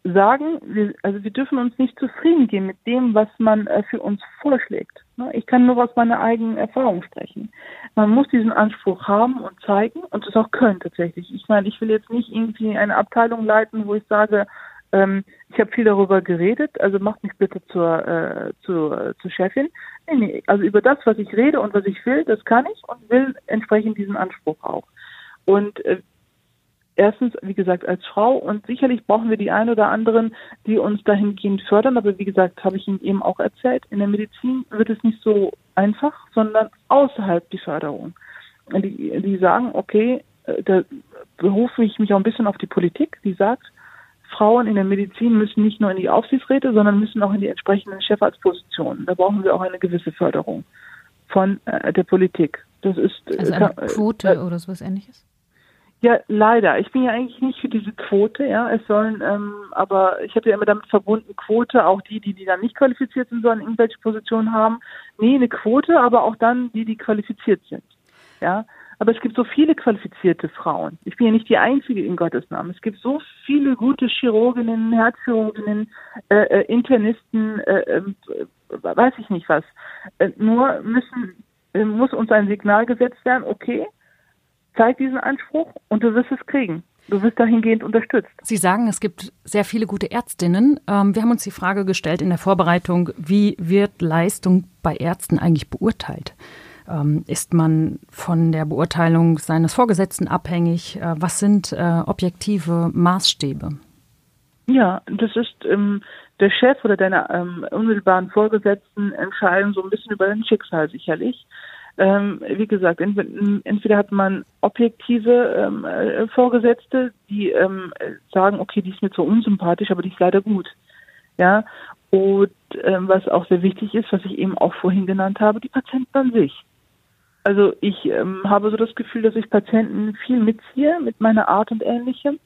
sagen, wir, also wir dürfen uns nicht zufrieden geben mit dem, was man äh, für uns vorschlägt. Ne? Ich kann nur aus meiner eigenen Erfahrung sprechen. Man muss diesen Anspruch haben und zeigen und es auch können tatsächlich. Ich meine, ich will jetzt nicht irgendwie eine Abteilung leiten, wo ich sage, ähm, ich habe viel darüber geredet, also macht mich bitte zur, äh, zur, zur Chefin. Nee, nee, also über das, was ich rede und was ich will, das kann ich und will entsprechend diesen Anspruch auch. Und äh, erstens, wie gesagt, als Frau und sicherlich brauchen wir die ein oder anderen, die uns dahingehend fördern, aber wie gesagt, habe ich Ihnen eben auch erzählt, in der Medizin wird es nicht so einfach, sondern außerhalb die Förderung. Die, die sagen, okay, äh, da berufe ich mich auch ein bisschen auf die Politik, die sagt, Frauen in der Medizin müssen nicht nur in die Aufsichtsräte, sondern müssen auch in die entsprechenden Chefarztpositionen. Da brauchen wir auch eine gewisse Förderung von äh, der Politik. Das ist also eine äh, Quote äh, oder sowas ähnliches? Ja, leider. Ich bin ja eigentlich nicht für diese Quote, ja. Es sollen, ähm, aber ich habe ja immer damit verbunden, Quote, auch die, die, die dann nicht qualifiziert sind, sollen irgendwelche Positionen haben. Nee, eine Quote, aber auch dann die, die qualifiziert sind. Ja. Aber es gibt so viele qualifizierte Frauen. Ich bin ja nicht die Einzige in Gottes Namen. Es gibt so viele gute Chirurginnen, Herzchirurginnen, äh, äh, Internisten, äh, äh, weiß ich nicht was. Äh, nur müssen, äh, muss uns ein Signal gesetzt werden, okay, zeig diesen Anspruch und du wirst es kriegen. Du wirst dahingehend unterstützt. Sie sagen, es gibt sehr viele gute Ärztinnen. Ähm, wir haben uns die Frage gestellt in der Vorbereitung, wie wird Leistung bei Ärzten eigentlich beurteilt? Ähm, ist man von der Beurteilung seines Vorgesetzten abhängig? Äh, was sind äh, objektive Maßstäbe? Ja, das ist ähm, der Chef oder deine ähm, unmittelbaren Vorgesetzten entscheiden so ein bisschen über dein Schicksal sicherlich. Ähm, wie gesagt, entweder hat man objektive ähm, äh, Vorgesetzte, die ähm, sagen, okay, die ist mir zwar unsympathisch, aber die ist leider gut. Ja, und ähm, was auch sehr wichtig ist, was ich eben auch vorhin genannt habe, die Patienten an sich. Also ich ähm, habe so das Gefühl, dass ich Patienten viel mitziehe mit meiner Art und ähnlichem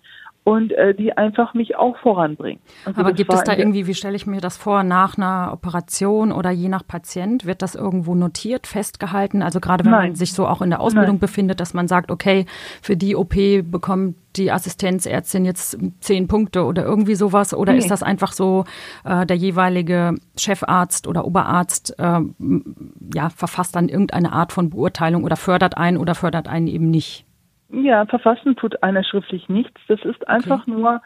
und äh, die einfach mich auch voranbringen. Also Aber gibt es da irgendwie, wie stelle ich mir das vor, nach einer Operation oder je nach Patient, wird das irgendwo notiert, festgehalten? Also gerade wenn Nein. man sich so auch in der Ausbildung Nein. befindet, dass man sagt, okay, für die OP bekommt die Assistenzärztin jetzt zehn Punkte oder irgendwie sowas? Oder nee. ist das einfach so, äh, der jeweilige Chefarzt oder Oberarzt äh, ja, verfasst dann irgendeine Art von Beurteilung oder fördert einen oder fördert einen eben nicht? Ja, verfassen tut einer schriftlich nichts. Das ist einfach okay. nur,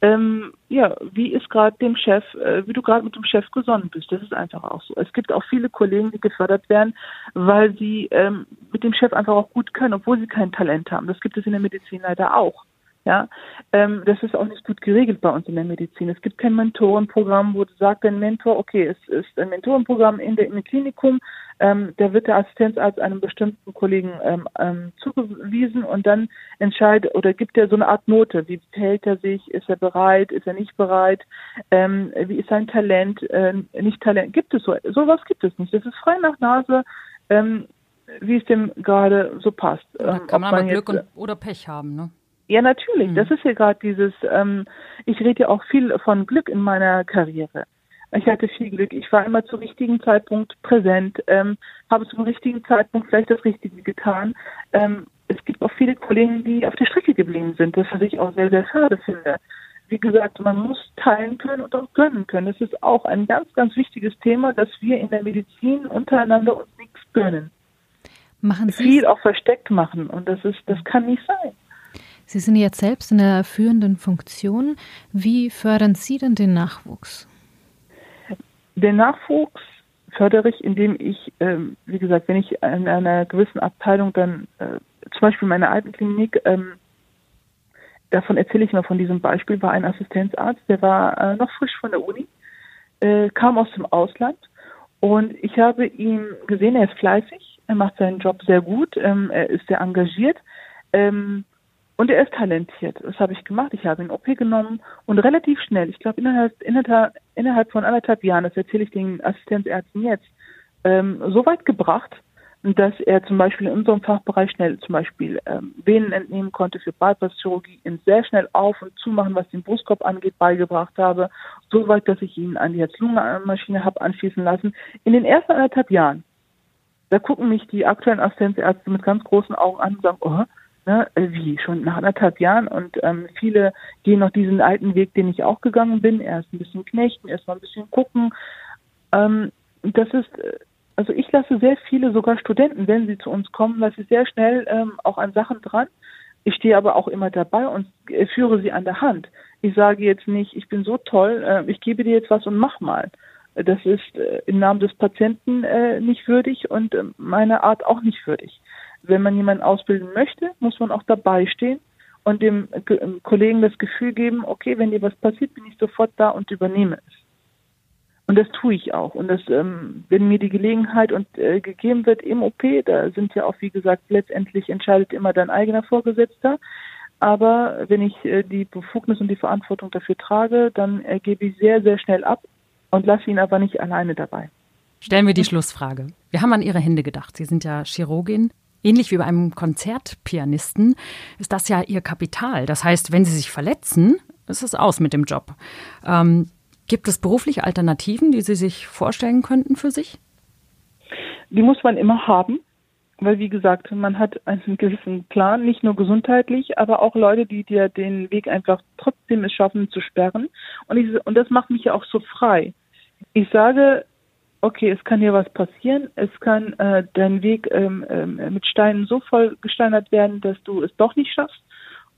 ähm, ja, wie ist gerade dem Chef, äh, wie du gerade mit dem Chef gesonnen bist. Das ist einfach auch so. Es gibt auch viele Kollegen, die gefördert werden, weil sie ähm, mit dem Chef einfach auch gut können, obwohl sie kein Talent haben. Das gibt es in der Medizin leider auch. Ja, ähm, das ist auch nicht gut geregelt bei uns in der Medizin. Es gibt kein Mentorenprogramm, wo du sagst, ein Mentor, okay, es ist ein Mentorenprogramm in der, im Klinikum, ähm, da wird der Assistenzarzt einem bestimmten Kollegen ähm, ähm, zugewiesen und dann entscheidet oder gibt er so eine Art Note. Wie verhält er sich? Ist er bereit? Ist er nicht bereit? Ähm, wie ist sein Talent? Äh, nicht Talent? Gibt es so? Sowas gibt es nicht. Das ist frei nach Nase. Ähm, wie es dem gerade so passt. Da kann man, man aber Glück und, oder Pech haben, ne? Ja, natürlich. Mhm. Das ist ja gerade dieses, ähm, ich rede ja auch viel von Glück in meiner Karriere. Ich hatte viel Glück. Ich war immer zum richtigen Zeitpunkt präsent, ähm, habe zum richtigen Zeitpunkt vielleicht das Richtige getan. Ähm, es gibt auch viele Kollegen, die auf der Strecke geblieben sind, das was ich auch sehr, sehr schade finde. Wie gesagt, man muss teilen können und auch gönnen können. Das ist auch ein ganz, ganz wichtiges Thema, dass wir in der Medizin untereinander uns nichts gönnen. Machen Sie viel auch versteckt machen und das ist, das kann nicht sein. Sie sind jetzt selbst in der führenden Funktion. Wie fördern Sie denn den Nachwuchs? Den Nachwuchs fördere ich, indem ich, ähm, wie gesagt, wenn ich in einer gewissen Abteilung dann, äh, zum Beispiel meine Altenklinik, ähm, davon erzähle ich mal von diesem Beispiel, war ein Assistenzarzt, der war äh, noch frisch von der Uni, äh, kam aus dem Ausland und ich habe ihn gesehen, er ist fleißig, er macht seinen Job sehr gut, ähm, er ist sehr engagiert. Ähm, und er ist talentiert. Das habe ich gemacht. Ich habe ihn OP genommen und relativ schnell, ich glaube innerhalb, innerhalb, von anderthalb Jahren, das erzähle ich den Assistenzärzten jetzt, ähm, so weit gebracht, dass er zum Beispiel in unserem Fachbereich schnell zum Beispiel ähm, Venen entnehmen konnte für Bypass-Chirurgie, ihn sehr schnell auf- und zumachen, was den Brustkorb angeht, beigebracht habe. So weit, dass ich ihn an die Herz-Lungen-Maschine habe anschließen lassen. In den ersten anderthalb Jahren, da gucken mich die aktuellen Assistenzärzte mit ganz großen Augen an und sagen, oh, Ne, wie schon nach anderthalb Jahren und ähm, viele gehen noch diesen alten Weg, den ich auch gegangen bin. Erst ein bisschen knechten, erst mal ein bisschen gucken. Ähm, das ist, äh, also ich lasse sehr viele, sogar Studenten, wenn sie zu uns kommen, lasse ich sehr schnell ähm, auch an Sachen dran. Ich stehe aber auch immer dabei und äh, führe sie an der Hand. Ich sage jetzt nicht, ich bin so toll, äh, ich gebe dir jetzt was und mach mal. Das ist äh, im Namen des Patienten äh, nicht würdig und äh, meiner Art auch nicht würdig wenn man jemanden ausbilden möchte, muss man auch dabei stehen und dem Kollegen das Gefühl geben, okay, wenn dir was passiert, bin ich sofort da und übernehme es. Und das tue ich auch. Und das, ähm, wenn mir die Gelegenheit und äh, gegeben wird im OP, da sind ja auch, wie gesagt, letztendlich entscheidet immer dein eigener Vorgesetzter. Aber wenn ich äh, die Befugnis und die Verantwortung dafür trage, dann äh, gebe ich sehr, sehr schnell ab und lasse ihn aber nicht alleine dabei. Stellen wir die Schlussfrage. Wir haben an Ihre Hände gedacht. Sie sind ja Chirurgin. Ähnlich wie bei einem Konzertpianisten ist das ja Ihr Kapital. Das heißt, wenn Sie sich verletzen, ist es aus mit dem Job. Ähm, gibt es berufliche Alternativen, die Sie sich vorstellen könnten für sich? Die muss man immer haben, weil wie gesagt, man hat einen gewissen Plan, nicht nur gesundheitlich, aber auch Leute, die dir den Weg einfach trotzdem es schaffen zu sperren. Und, ich, und das macht mich ja auch so frei. Ich sage, okay, es kann hier was passieren, es kann äh, dein Weg ähm, ähm, mit Steinen so voll gesteinert werden, dass du es doch nicht schaffst.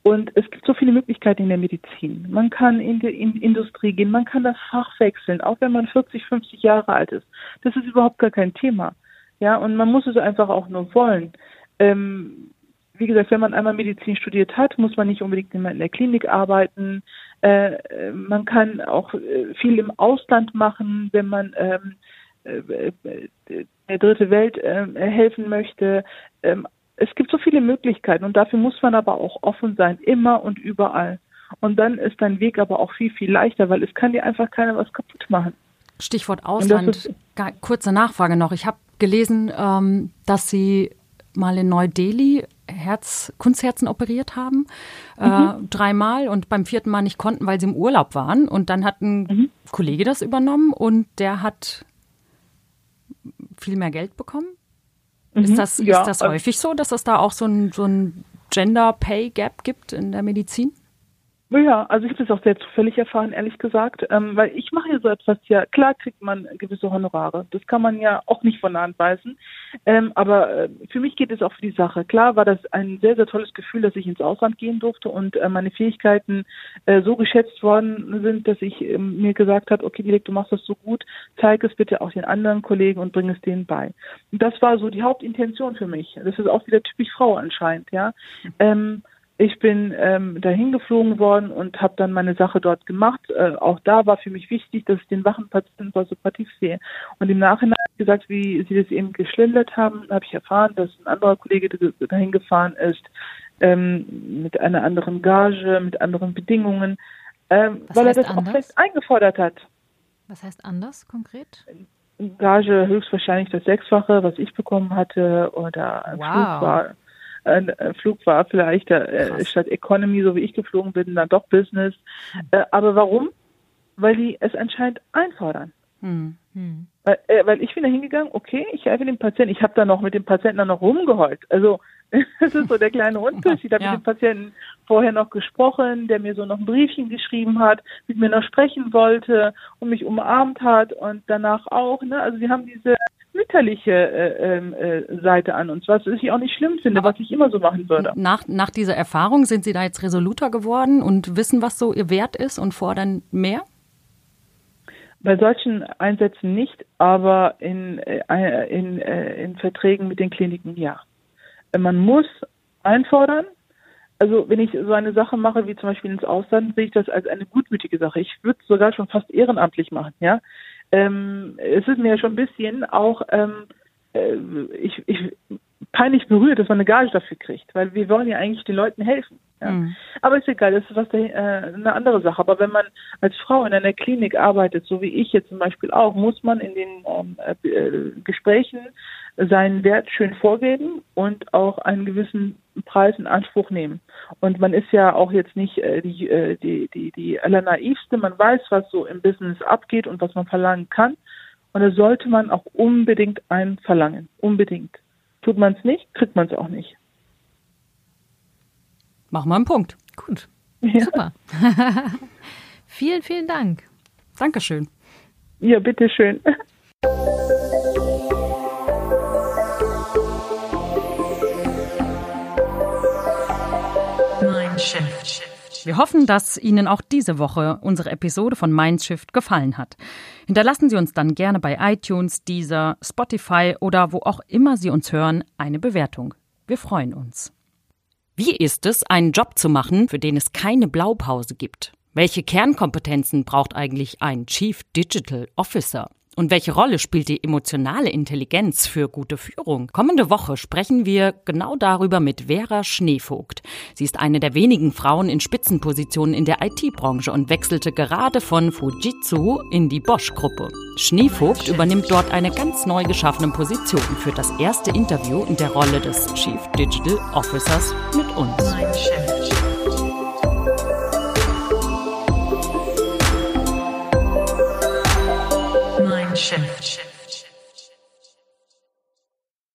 Und es gibt so viele Möglichkeiten in der Medizin. Man kann in die in Industrie gehen, man kann das Fach wechseln, auch wenn man 40, 50 Jahre alt ist. Das ist überhaupt gar kein Thema. Ja, und man muss es einfach auch nur wollen. Ähm, wie gesagt, wenn man einmal Medizin studiert hat, muss man nicht unbedingt immer in der Klinik arbeiten. Äh, man kann auch äh, viel im Ausland machen, wenn man ähm, äh, der dritte Welt äh, helfen möchte. Ähm, es gibt so viele Möglichkeiten und dafür muss man aber auch offen sein, immer und überall. Und dann ist dein Weg aber auch viel, viel leichter, weil es kann dir einfach keiner was kaputt machen. Stichwort Ausland. Kurze Nachfrage noch. Ich habe gelesen, ähm, dass Sie mal in Neu-Delhi Herz, Kunstherzen operiert haben, äh, mhm. äh, dreimal und beim vierten Mal nicht konnten, weil sie im Urlaub waren. Und dann hat ein mhm. Kollege das übernommen und der hat viel mehr Geld bekommen? Mhm, ist das, ja, ist das äh, häufig so, dass es da auch so ein, so ein Gender Pay Gap gibt in der Medizin? Ja, also ich habe das auch sehr zufällig erfahren, ehrlich gesagt, ähm, weil ich mache ja so etwas ja, klar kriegt man gewisse Honorare, das kann man ja auch nicht von der Hand weisen, ähm, aber äh, für mich geht es auch für die Sache. Klar war das ein sehr, sehr tolles Gefühl, dass ich ins Ausland gehen durfte und äh, meine Fähigkeiten äh, so geschätzt worden sind, dass ich äh, mir gesagt habe, okay, Dilek, du machst das so gut, zeig es bitte auch den anderen Kollegen und bring es denen bei. Und das war so die Hauptintention für mich. Das ist auch wieder typisch Frau anscheinend, ja. Ähm, ich bin ähm, dahin geflogen worden und habe dann meine Sache dort gemacht. Äh, auch da war für mich wichtig, dass ich den wachen Patienten supportiv sehe. Und im Nachhinein gesagt, wie Sie das eben geschildert haben, habe ich erfahren, dass ein anderer Kollege dahin gefahren ist ähm, mit einer anderen Gage, mit anderen Bedingungen, ähm, weil er das anders? auch fest eingefordert hat. Was heißt anders konkret? Gage höchstwahrscheinlich das Sechsfache, was ich bekommen hatte, oder ein wow. Flug war ein Flug war vielleicht äh, statt Economy, so wie ich geflogen bin, dann doch Business. Äh, aber warum? Weil die es anscheinend einfordern. Hm. Hm. Weil, äh, weil ich bin da hingegangen, okay, ich helfe dem Patienten. Ich habe da noch mit dem Patienten dann noch rumgeheult. Also das ist so der kleine Unterschied. Ich habe ja. mit dem Patienten vorher noch gesprochen, der mir so noch ein Briefchen geschrieben hat, mit mir noch sprechen wollte und mich umarmt hat und danach auch. Ne? Also sie haben diese mütterliche äh, ähm, äh, Seite an uns, was ich auch nicht schlimm finde, was ich immer so machen würde. Nach, nach dieser Erfahrung sind Sie da jetzt resoluter geworden und wissen, was so Ihr Wert ist und fordern mehr? Bei solchen Einsätzen nicht, aber in, äh, in, äh, in Verträgen mit den Kliniken ja. Man muss einfordern, also wenn ich so eine Sache mache, wie zum Beispiel ins Ausland, sehe ich das als eine gutmütige Sache. Ich würde es sogar schon fast ehrenamtlich machen, ja ähm, es ist mir schon ein bisschen auch, ähm, äh, ich, ich peinlich berührt, dass man eine Gage dafür kriegt, weil wir wollen ja eigentlich den Leuten helfen. Ja. Mhm. Aber ist egal, das ist was äh, eine andere Sache. Aber wenn man als Frau in einer Klinik arbeitet, so wie ich jetzt zum Beispiel auch, muss man in den ähm, äh, Gesprächen seinen Wert schön vorgeben und auch einen gewissen Preis in Anspruch nehmen. Und man ist ja auch jetzt nicht äh, die, äh, die, die, die allernaivste. Man weiß, was so im Business abgeht und was man verlangen kann. Und da sollte man auch unbedingt einen verlangen. Unbedingt. Tut man es nicht, kriegt man es auch nicht. Machen wir einen Punkt. Gut. Ja. Super. vielen, vielen Dank. Dankeschön. Ja, bitteschön. Wir hoffen, dass Ihnen auch diese Woche unsere Episode von Mindshift gefallen hat. Hinterlassen Sie uns dann gerne bei iTunes, Deezer, Spotify oder wo auch immer Sie uns hören eine Bewertung. Wir freuen uns. Wie ist es, einen Job zu machen, für den es keine Blaupause gibt? Welche Kernkompetenzen braucht eigentlich ein Chief Digital Officer? Und welche Rolle spielt die emotionale Intelligenz für gute Führung? Kommende Woche sprechen wir genau darüber mit Vera Schneevogt. Sie ist eine der wenigen Frauen in Spitzenpositionen in der IT-Branche und wechselte gerade von Fujitsu in die Bosch-Gruppe. Schneevogt übernimmt dort eine ganz neu geschaffene Position für das erste Interview in der Rolle des Chief Digital Officers mit uns. Shift.